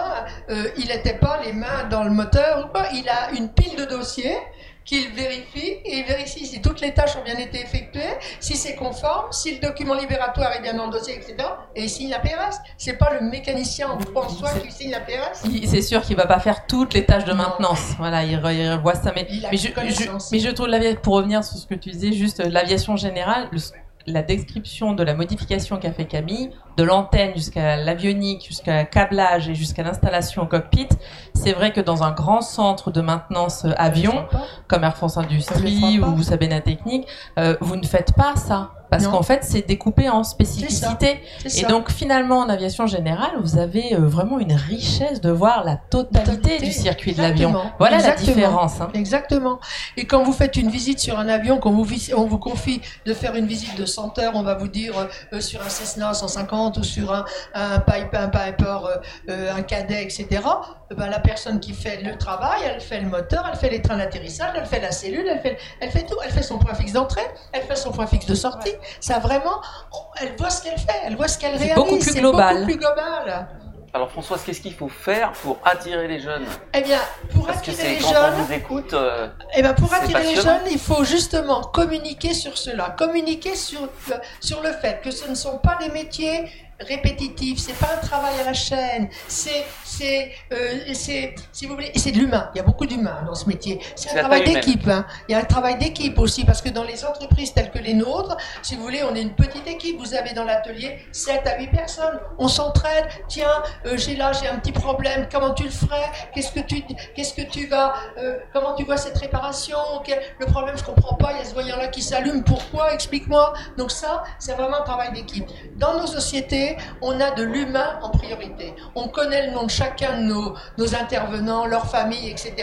euh, il n'était pas les mains dans le moteur ou quoi. Il a une pile de dossiers qu'il vérifie et il vérifie si toutes les tâches ont bien été effectuées, si c'est conforme, si le document libératoire est bien dossier, etc. Et il signe la PRS. C'est pas le mécanicien en en soi qui signe la PRS. C'est sûr qu'il va pas faire toutes les tâches de Non. maintenance. Voilà, il, re- il revoit ça. Mais, mais, je, je- mais je trouve, pour revenir sur ce que tu disais, juste l'aviation générale, le- la description de la modification qu'a fait Camille, de l'antenne jusqu'à l'avionique, jusqu'à câblage et jusqu'à l'installation au cockpit, c'est vrai que dans un grand centre de maintenance euh, avion, comme Air France Industrie ou Sabena Technique, euh, vous ne faites pas ça. Parce qu'en fait, c'est découpé en spécificités. Et donc finalement en aviation générale, vous avez euh, vraiment une richesse de voir la totalité Totalité. du circuit de l'avion. Voilà Exactement. la différence. hein. Exactement. Et quand vous faites une visite sur un avion, quand vous, on vous confie de faire une visite de 100 heures, on va vous dire euh, sur un Cessna 150 ou sur un, un Piper, un, Piper euh, un cadet, etc. eh Ben, la personne qui fait le travail, elle fait le moteur, elle fait les trains d'atterrissage, elle fait la cellule, elle fait, elle fait tout. Elle fait son point fixe d'entrée, elle fait son point fixe de sortie. Ça vraiment, elle voit ce qu'elle fait, elle voit ce qu'elle réalise. beaucoup plus C'est global. beaucoup plus global. Alors Françoise, qu'est-ce qu'il faut faire pour attirer les jeunes? Eh bien, pour Parce attirer les quand jeunes, on vous écoute, euh, Eh ben pour attirer les jeunes, il faut justement communiquer sur cela, communiquer sur, sur le fait que ce ne sont pas des métiers répétitifs, c'est pas un travail à la chaîne, c'est c'est euh, c'est si vous voulez, c'est de l'humain. Il y a beaucoup d'humains dans ce métier. C'est un travail d'équipe. hein. Il y a un travail d'équipe aussi parce que dans les entreprises telles que les nôtres, si vous voulez, on est une petite équipe. Vous avez dans l'atelier 7 à 8 personnes. On s'entraide. Tiens, euh, j'ai là, j'ai un petit problème. Comment tu le ferais? Qu'est-ce que tu qu'est-ce que tu vas euh, Comment tu vois cette réparation? Le problème, je comprends pas. Il y a ce voyant là qui s'allume. Pourquoi? Explique-moi. Donc ça, c'est vraiment un travail d'équipe. Dans nos sociétés, on a de l'humain en priorité. On connaît le nom de chacun de nos, nos intervenants, leur famille, etc.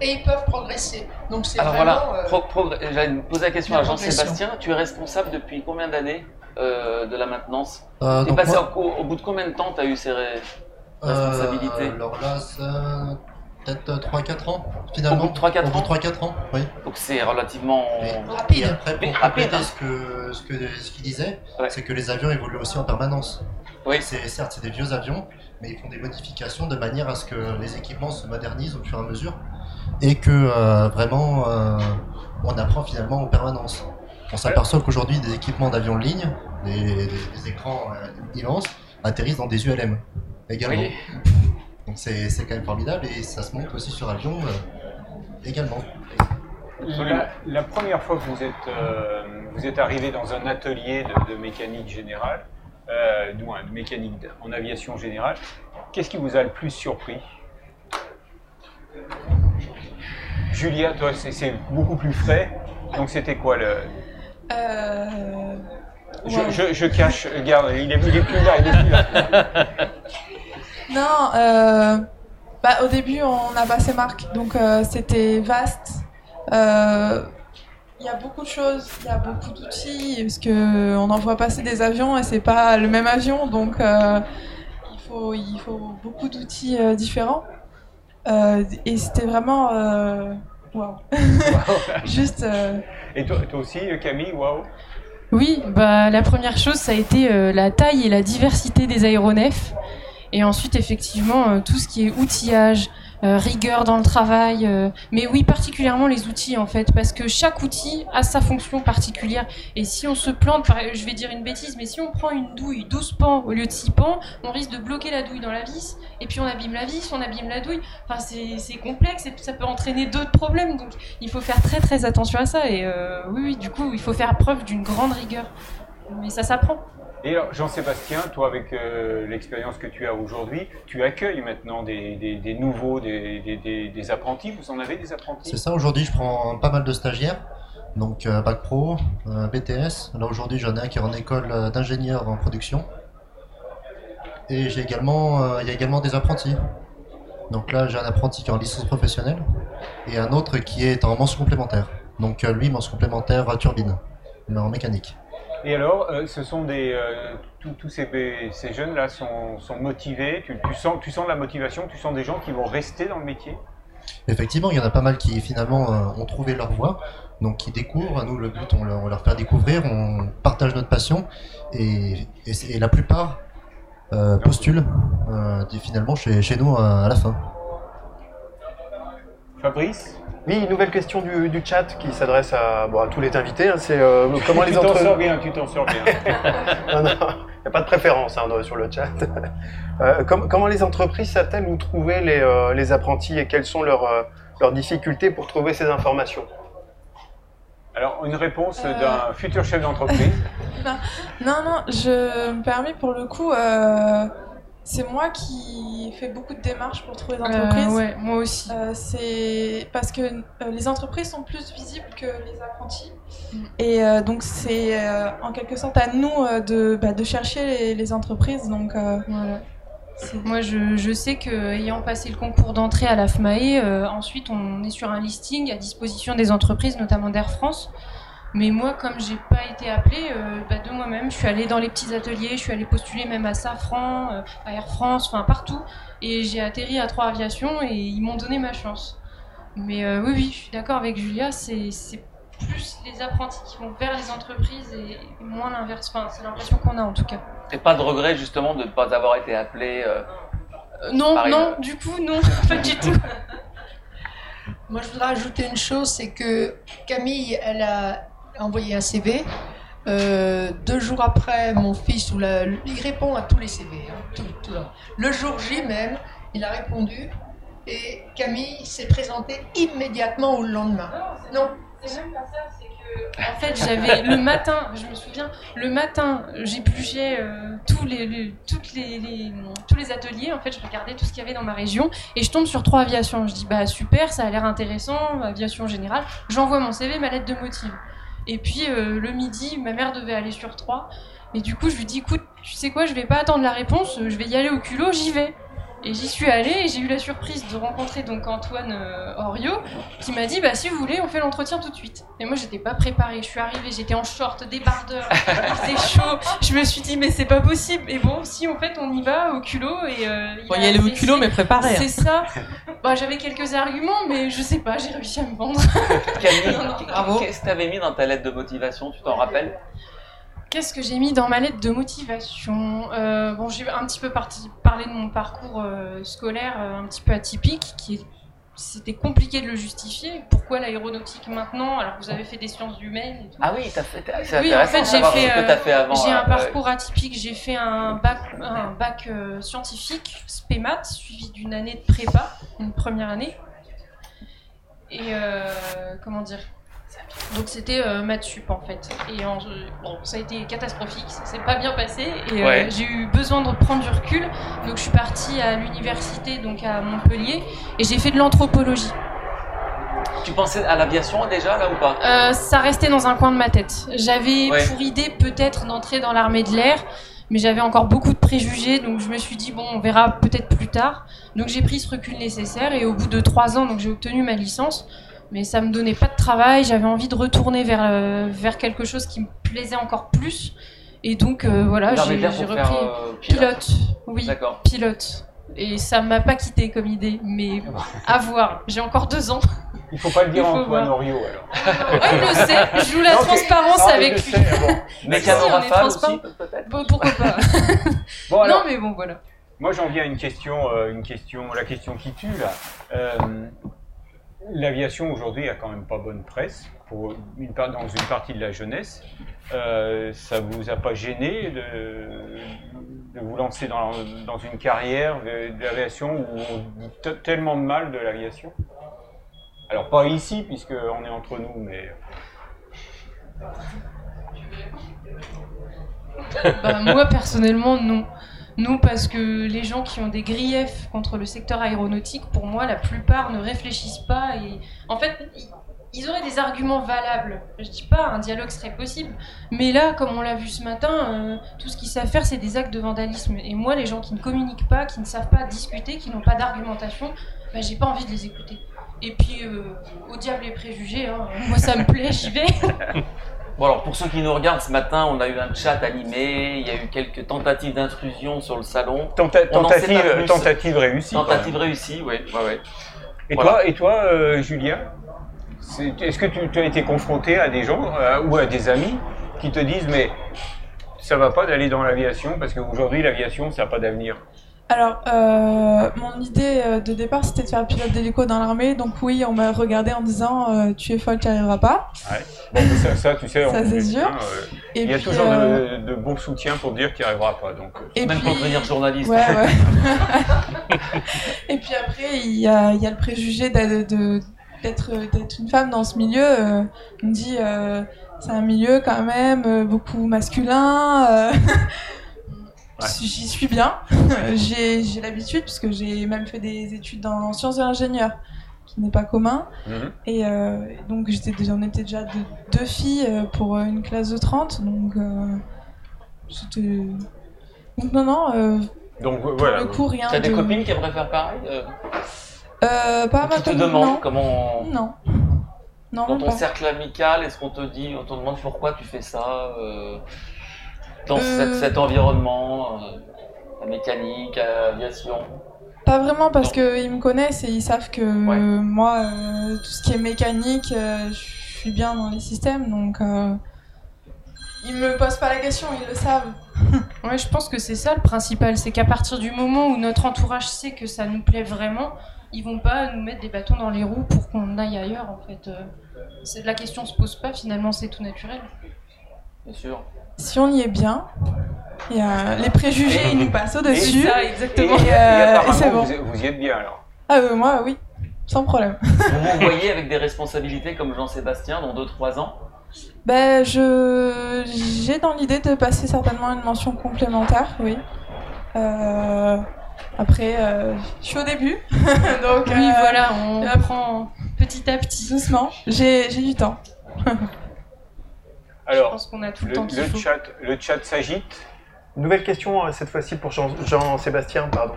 Et ils peuvent progresser. Donc c'est alors vraiment. voilà, euh, pro- j'allais poser la question à Jean-Sébastien. Tu es responsable depuis combien d'années euh, de la maintenance? Euh, T'es donc passé moi- au, au bout de combien de temps tu as eu ces Euh, responsabilités? alors là, ça... peut-être 3-4 ans, finalement. Au bout de 3-4 Au bout ans de 3-4 ans, oui. Donc c'est relativement... Rapide. Et après, pour rapide, compléter hein. ce que ce que ce qu'il disait, Ouais. c'est que les avions évoluent aussi en permanence. Oui. Certes c'est des vieux avions, mais ils font des modifications de manière à ce que les équipements se modernisent au fur et à mesure et que euh, vraiment euh, on apprend finalement en permanence. On s'aperçoit qu'aujourd'hui des équipements d'avions de ligne, des, des- des écrans euh, immenses, atterrissent dans des ULM également. Oui. Donc c'est c'est quand même formidable et ça se monte aussi sur avion euh, également. La, la première fois que vous êtes, euh, vous êtes arrivé dans un atelier de, de mécanique générale, euh, de mécanique en aviation générale, qu'est-ce qui vous a le plus surpris? Julia, toi, c'est- beaucoup plus frais. Donc c'était quoi le... Euh, je- je cache, regarde, il est, il est plus là, il est plus là. Non, euh, bah, au début, on a passé marque, donc euh, c'était vaste. Euh, Il y a beaucoup de choses, il y a beaucoup d'outils, parce que on envoie passer des avions et c'est pas le même avion, donc euh, il, faut, il faut beaucoup d'outils euh, différents. Euh, et c'était vraiment. Waouh! Juste. euh, Et toi, toi aussi, Camille, waouh. Oui, bah, la première chose, ça a été euh, la taille et la diversité des aéronefs. Et ensuite, effectivement, euh, tout ce qui est outillage, euh, rigueur dans le travail. euh, mais oui, particulièrement les outils, en fait, parce que chaque outil a sa fonction particulière. Et si on se plante, je vais dire une bêtise, mais si on prend une douille 12 pans au lieu de 6 pans, on risque de bloquer la douille dans la vis. Et puis on abîme la vis, on abîme la douille. Enfin, c'est complexe et ça peut entraîner d'autres problèmes. Donc il faut faire très très attention à ça. Et oui, du coup, il faut faire preuve d'une grande rigueur. Mais ça s'apprend. Et Jean-Sébastien, toi, avec euh, l'expérience que tu as aujourd'hui, tu accueilles maintenant des, nouveaux, des, apprentis? Vous en avez des apprentis? C'est ça, aujourd'hui je prends pas mal de stagiaires, donc euh, Bac Pro, euh, BTS. Là aujourd'hui j'en ai un qui est en école d'ingénieur en production. Et il y a également des apprentis. Donc là j'ai un apprenti qui est en licence professionnelle et un autre qui est en mention complémentaire. Donc lui mention complémentaire à turbine, mais en mécanique. Et alors, euh, ce sont des. euh, tous ces, ces jeunes-là sont, sont motivés. Tu, tu sens, tu sens de la motivation, tu sens des gens qui vont rester dans le métier. Effectivement, il y en a pas mal qui finalement euh, ont trouvé leur voie, donc qui découvrent. Nous, le but, on leur, fait découvrir, on partage notre passion, et, la plupart euh, postulent finalement chez, nous à la fin. Fabrice Oui, nouvelle question du, du chat qui s'adresse à, bon, à tous les invités. hein, c'est euh, comment Tu les t'en sors bien, tu t'en sors bien. Non, non, il n'y a pas de préférence hein, sur le chat. Euh, com- comment les entreprises savent-elles où trouver les, euh, les apprentis et quelles sont leurs, euh, leurs difficultés pour trouver ces informations? Alors, une réponse Euh. d'un futur chef d'entreprise. Non, non, je me permets pour le coup, euh, c'est moi qui fais beaucoup de démarches pour trouver des entreprises. Euh, ouais, moi aussi. Euh, c'est parce que euh, les entreprises sont plus visibles que les apprentis. Mm. Et donc, c'est en quelque sorte à nous de, bah, de chercher les, les entreprises. Donc, Voilà. Moi, je, je sais que ayant passé le concours d'entrée à la FMAE, euh, ensuite on est sur un listing à disposition des entreprises, notamment d'Air France. Mais moi, comme j'ai pas été appelée euh, bah, de moi-même, je suis allée dans les petits ateliers, je suis allée postuler même à Safran, euh, à Air France, enfin partout, et j'ai atterri à Trois Aviation et ils m'ont donné ma chance. Mais euh, oui, oui, je suis d'accord avec Julia, c'est plus les apprentis qui vont vers les entreprises et et moins l'inverse. Enfin, c'est l'impression qu'on a en tout cas. Et pas de regret justement de ne pas avoir été appelé. euh, Euh, non, non, du coup, non, pas du tout. Moi, je voudrais ajouter une chose, c'est que Camille, elle a envoyé un CV. Euh, deux jours après, mon fils, ou la- il répond à tous les CV. hein, tout- tout. Le jour J même, il a répondu et Camille s'est présentée immédiatement au lendemain. Non, C'est même pas ça, c'est que. En fait, j'avais le matin, je me souviens, le matin, j'épluchais euh, tous les, les- toutes les, les- tous les ateliers. En fait, je regardais tout ce qu'il y avait dans ma région et je tombe sur trois aviations. Je dis, bah super, ça a l'air intéressant, aviation générale. J'envoie mon CV, ma lettre de motif. Et puis euh, le midi, ma mère devait aller sur trois. Et du coup, je lui dis, écoute, tu sais quoi, je vais pas attendre la réponse, je vais y aller au culot, j'y vais. Et j'y suis allée et j'ai eu la surprise de rencontrer donc Antoine euh, Oriot qui m'a dit bah si vous voulez on fait l'entretien tout de suite. Et moi j'étais pas préparée, je suis arrivée, j'étais en short, débardeur, faisait chaud. Je me suis dit mais c'est pas possible. Et bon si en fait on y va au culot et euh, il Bon, a y aller au culot, mais préparé. hein. C'est ça. Bah, j'avais quelques arguments mais je sais pas, j'ai réussi à me vendre. Qu'est-ce que tu avais mis dans ta lettre de motivation Tu t'en rappelles? Qu'est-ce que j'ai mis dans ma lettre de motivation? Euh, Bon, j'ai un petit peu parti- parlé de mon parcours euh, scolaire euh, un petit peu atypique, qui est- c'était compliqué de le justifier. Pourquoi l'aéronautique maintenant alors que vous avez fait des sciences humaines et tout Ah oui, t'as fait. C'est Oui, en intéressant fait, de j'ai fait, euh, fait avant. J'ai un euh, parcours atypique. J'ai fait un bac, un bac euh, scientifique, SPEMAT, suivi d'une année de prépa, une première année. Et comment dire Donc c'était euh, maths sup en fait. Et en- bon, ça a été catastrophique, ça s'est pas bien passé. Et euh, Ouais. j'ai eu besoin de prendre du recul. Donc je suis partie à l'université, donc à Montpellier, et j'ai fait de l'anthropologie. tu pensais à l'aviation déjà là ou pas? Euh, ça restait dans un coin de ma tête. J'avais Ouais. pour idée peut-être d'entrer dans l'armée de l'air, mais j'avais encore beaucoup de préjugés, donc je me suis dit bon, on verra peut-être plus tard. Donc j'ai pris ce recul nécessaire et au bout de trois ans, donc j'ai obtenu ma licence, mais ça me donnait pas de travail. J'avais envie de retourner vers euh, vers quelque chose qui me plaisait encore plus, et donc euh, voilà, j'ai repris euh, pilote. pilote. Oui, pilote. Et ça m'a pas quitté comme idée, mais à voir. J'ai encore deux ans. Il faut pas le dire faut Antoine. Oriot alors. Ah, il le sait, je joue la Non, transparence il avec lui. Mécano Si, on est transparent. Bon, pourquoi pas Bon, alors, Non, mais bon, voilà. Moi, j'en viens à une question, euh, une question, la question qui tue là. L'aviation aujourd'hui a quand même pas bonne presse pour une part, dans une partie de la jeunesse. Euh, ça vous a pas gêné de, vous lancer dans, une carrière de, de l'aviation où on dit te- tellement de mal de l'aviation? Alors pas ici puisque on est entre nous, mais Bah, moi, personnellement, non. Non, parce que les gens qui ont des griefs contre le secteur aéronautique, pour moi, la plupart ne réfléchissent pas et, en fait, ils- auraient des arguments valables. Je dis pas un dialogue serait possible, mais là, comme on l'a vu ce matin, euh, tout ce qu'ils savent faire, c'est des actes de vandalisme. Et moi, les gens qui ne communiquent pas, qui ne savent pas discuter, qui n'ont pas d'argumentation, bah, j'ai pas envie de les écouter. Et puis, euh, au diable les préjugés, hein. moi ça me plaît, j'y vais. Bon alors pour ceux qui nous regardent ce matin, on a eu un chat animé, il y a eu quelques tentatives d'intrusion sur le salon. tenta- On tentative, tentative réussie. Tentative réussie, oui. Ouais, ouais. Et Voilà. toi, et toi, euh, Julien, est-ce que tu, tu as été confronté à des gens euh, ou à des amis qui te disent mais ça va pas d'aller dans l'aviation parce qu'aujourd'hui l'aviation ça n'a pas d'avenir? Alors, euh, mon idée euh, de départ, c'était de faire pilote d'hélico dans l'armée. Donc oui, on m'a regardé en disant euh, Tu es folle, tu n'y arriveras pas. Bon, ça, ça, tu sais, Ça, on- c'est sûr. Et il y a puis, toujours euh, de, de bons soutiens pour dire qu'il n'y arrivera pas. Donc, Et Même puis- pour devenir journaliste. Ouais, ouais. Et puis après, il y a, il y a le préjugé d'être d'être une femme dans ce milieu. euh, on me dit euh, c'est un milieu quand même beaucoup masculin. J'y suis bien. j'ai j'ai l'habitude puisque j'ai même fait des études en sciences de l'ingénieur, qui n'est pas commun. mhm. Et euh, donc j'étais déjà, on était déjà de- deux filles euh, pour euh, une classe de 30. Donc euh, c'était... Donc non, non, euh, donc pour voilà. le coup, rien T'as des de... copines qui aimeraient faire pareil euh, Euh, pas Qui ma te non. comment... Non. Non, Dans ton pas. cercle amical, est-ce qu'on te dit, on te demande pourquoi tu fais ça euh, dans Euh. cet, cet environnement, euh, la mécanique, l'aviation Pas vraiment parce qu'ils me connaissent et ils savent que Ouais. euh, moi, euh, tout ce qui est mécanique, euh, je suis bien dans les systèmes. Donc euh, ils me posent pas la question, ils le savent. Ouais, je pense que c'est ça le principal, c'est qu'à partir du moment où notre entourage sait que ça nous plaît vraiment, ils vont pas nous mettre des bâtons dans les roues pour qu'on aille ailleurs en fait. Euh, C'est la question se pose pas finalement, c'est tout naturel. Bien sûr. Si on y est bien, il y a les préjugés, ils nous passent au-dessus. C'est ça, Et, exactement. Et, euh, et c'est bon. vous, vous y êtes bien alors. Ah, euh, moi, oui, sans problème. Vous vous voyez avec des responsabilités comme Jean-Sébastien dans 2-3 ans? Ben, je j'ai dans l'idée de passer certainement une mention complémentaire, oui. Euh, après, euh, je suis au début, donc Oui, euh, voilà, on apprend petit à petit. doucement. J'ai j'ai du temps. Je Alors, pense qu'on a tout le, le, temps qu'il le faut. chat, le chat s'agite. Nouvelle question euh, cette fois-ci pour Jean- Jean-Sébastien. pardon.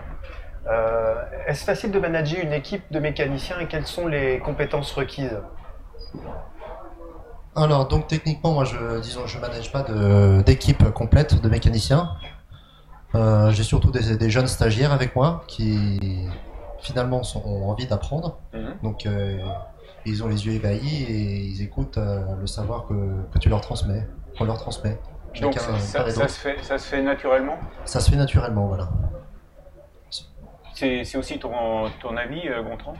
Euh, Est-ce facile de manager une équipe de mécaniciens et quelles sont les compétences requises? Alors, donc techniquement, moi, je, disons, je manage pas d'équipe complète de mécaniciens. Euh, J'ai surtout des, des jeunes stagiaires avec moi qui finalement sont, ont envie d'apprendre. Mhm. Donc, euh, ils ont les yeux ébahis et ils écoutent euh, le savoir que, que tu leur transmets, qu'on leur transmet. Donc ça, se fait, ça se fait naturellement? Ça se fait naturellement, voilà. C'est c'est aussi ton, ton avis, euh, Gontran?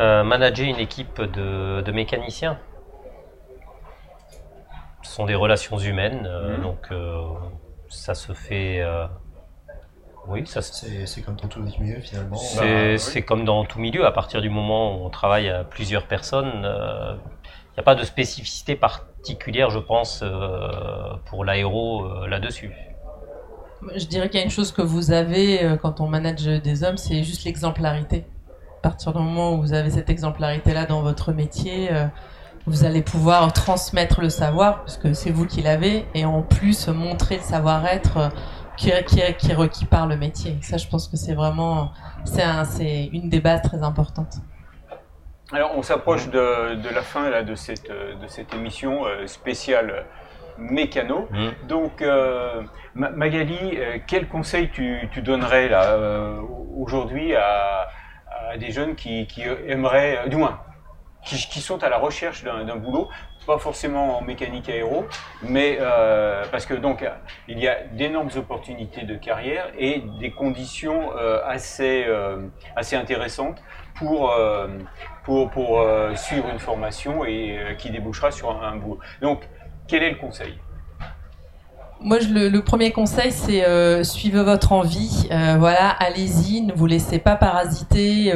Euh, manager une équipe de, de mécaniciens. Ce sont des relations humaines, euh, Mhm. donc euh, ça se fait. Euh, oui, ça C'est comme dans tous les milieux finalement. c'est Bah, oui. c'est comme dans tout milieu. À partir du moment où on travaille à plusieurs personnes, euh, il n'y a pas de spécificité particulière, je pense, euh, pour l'aéro euh, là-dessus. Je dirais qu'il y a une chose que vous avez euh, quand on manage des hommes, c'est juste l'exemplarité. partir du moment où vous avez cette exemplarité-là dans votre métier, euh, vous allez pouvoir transmettre le savoir, parce que c'est vous qui l'avez, et en plus montrer le savoir-être euh, qui, qui, qui est requis par le métier. Ça, je pense que c'est vraiment c'est un, c'est une des bases très importantes. Alors, on s'approche de, de la fin là, de, cette, de cette émission euh, spéciale mécano. Mm. Donc, euh, Ma- Magali, euh, quel conseil tu, tu donnerais là aujourd'hui à, à des jeunes qui, qui aimeraient, du moins, qui, qui sont à la recherche d'un d'un boulot, pas forcément en mécanique aéro, mais euh, parce que donc il y a d'énormes opportunités de carrière et des conditions euh, assez euh, assez intéressantes pour pour pour suivre une formation et qui débouchera sur un, boulot. Donc quel est le conseil? Moi, je, le, le premier conseil, c'est suivez votre envie. Voilà, allez-y, ne vous laissez pas parasiter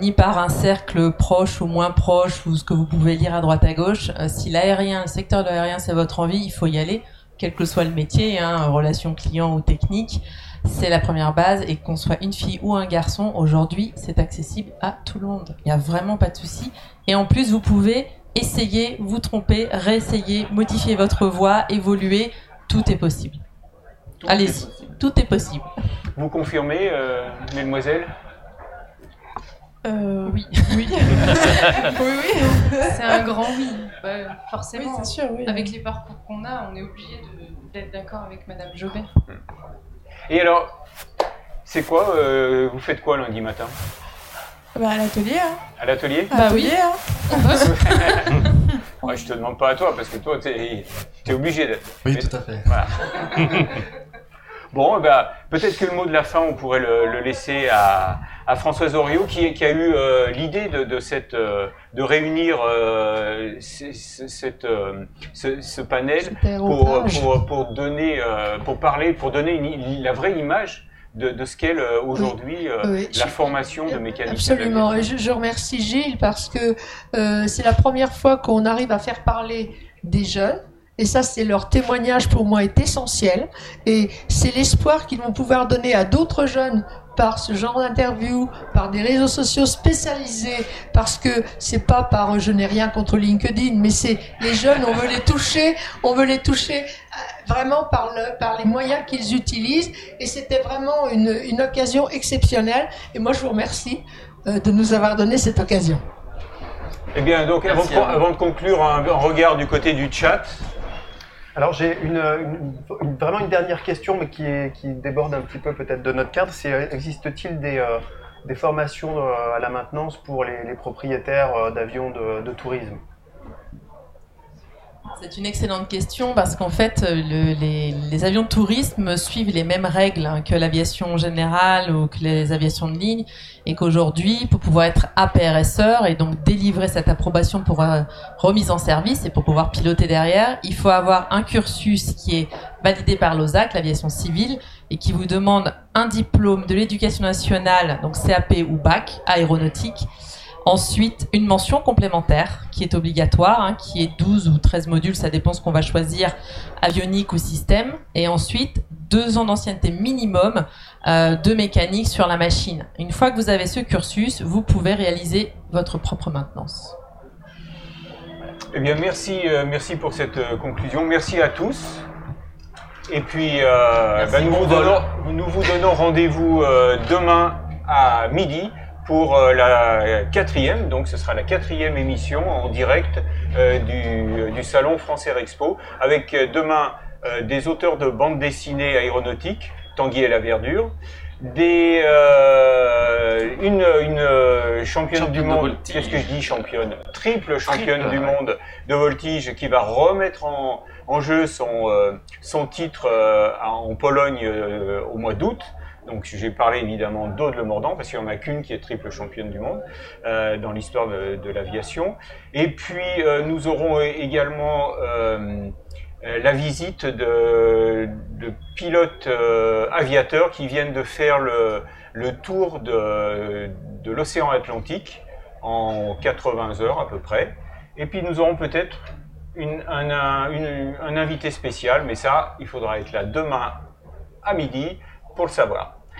ni par un cercle proche ou moins proche ou ce que vous pouvez lire à droite à gauche. Euh, si l'aérien, le secteur de l'aérien, c'est votre envie, il faut y aller, quel que soit le métier, hein, relation client ou technique. C'est la première base et qu'on soit une fille ou un garçon, aujourd'hui, c'est accessible à tout le monde. Il n'y a vraiment pas de souci. Et en plus, vous pouvez essayer, vous tromper, réessayer, modifier votre voix, évoluer. Tout est possible. Allez-y, tout est possible. Vous confirmez, euh, mesdemoiselles? Euh, Oui. oui. oui, oui. C'est un grand oui. Bah, Oui, forcément. sûr, oui. Avec les parcours qu'on a, on est obligé d'être d'accord avec Madame Jobert. Et alors, c'est quoi euh, Vous faites quoi lundi matin? Bah, à l'atelier, hein. À l'atelier? Bah l'atelier, hein. On bosse. Ouais, Je te demande pas à toi parce que toi, tu es, obligé d'être. Oui, Mais- tout à fait. Voilà. bon, ben, peut-être que le mot de la fin, on pourrait le, le laisser à, à Françoise Oriot, qui, qui a eu euh, l'idée de, de, cette, euh, de réunir euh, c- c- cette, euh, ce, ce panel au pour, page. pour, pour donner, euh, pour parler, pour donner une- la vraie image de, de ce qu'est euh, aujourd'hui euh, Oui, la je- formation de mécanique. Absolument. Je, je remercie Gilles parce que euh, c'est la première fois qu'on arrive à faire parler des jeunes. Et ça, c'est leur témoignage pour moi est essentiel. Et c'est l'espoir qu'ils vont pouvoir donner à d'autres jeunes par ce genre d'interview, par des réseaux sociaux spécialisés, parce que c'est pas par je n'ai rien contre LinkedIn, mais c'est les jeunes, on veut les toucher, on veut les toucher euh, vraiment par, le, par les moyens qu'ils utilisent. Et c'était vraiment une, une occasion exceptionnelle. Et moi, je vous remercie euh, de nous avoir donné cette occasion. Eh bien, donc, avant avant de conclure, un regard du côté du chat. Alors j'ai vraiment une dernière question, mais qui, déborde un petit peu peut-être de notre cadre. C'est euh, existe-t-il des, euh, formations euh, à la maintenance pour les, propriétaires d'avions de tourisme? C'est une excellente question parce qu'en fait, euh, le- les, avions de tourisme suivent les mêmes règles hein, que l'aviation générale ou que les aviations de ligne et qu'aujourd'hui, pour pouvoir être APRSeur et donc délivrer cette approbation pour euh, remise en service et pour pouvoir piloter derrière, il faut avoir un cursus qui est validé par l'OSAC, l'aviation civile, et qui vous demande un diplôme de l'éducation nationale, donc CAP ou BAC, aéronautique, Ensuite, une mention complémentaire qui est obligatoire, hein, qui est 12 ou 13 modules, ça dépend ce qu'on va choisir, avionique ou système. Et ensuite, deux ans d'ancienneté minimum euh, de mécanique sur la machine. Une fois que vous avez ce cursus, vous pouvez réaliser votre propre maintenance. Eh bien, merci, euh, merci pour cette euh, conclusion. Merci à tous. Et puis, euh, bah, nous, vous donnons, nous vous donnons rendez-vous euh, demain à midi pour euh, la quatrième, donc ce sera la quatrième émission en direct euh, du, du salon France Air Expo, avec euh, demain euh, des auteurs de bandes dessinées aéronautiques, Tanguy et la Verdure, des, euh, une, une euh, championne Championne du de monde, qu'est-ce que je dis championne? Triple championne Triple, du ouais. monde de voltige qui va remettre en, en jeu son, euh, son titre euh, en Pologne euh, au mois d'août. Donc j'ai parlé évidemment d'Aude Le Mordant parce qu'il n'y en a qu'une qui est triple championne du monde euh, dans l'histoire de, l'aviation. Et puis euh, nous aurons également euh, la visite de, pilotes aviateurs qui viennent de faire le, tour de, l'océan Atlantique en 80 heures à peu près. Et puis nous aurons peut-être un invité spécial, mais ça, il faudra être là demain à midi pour le savoir.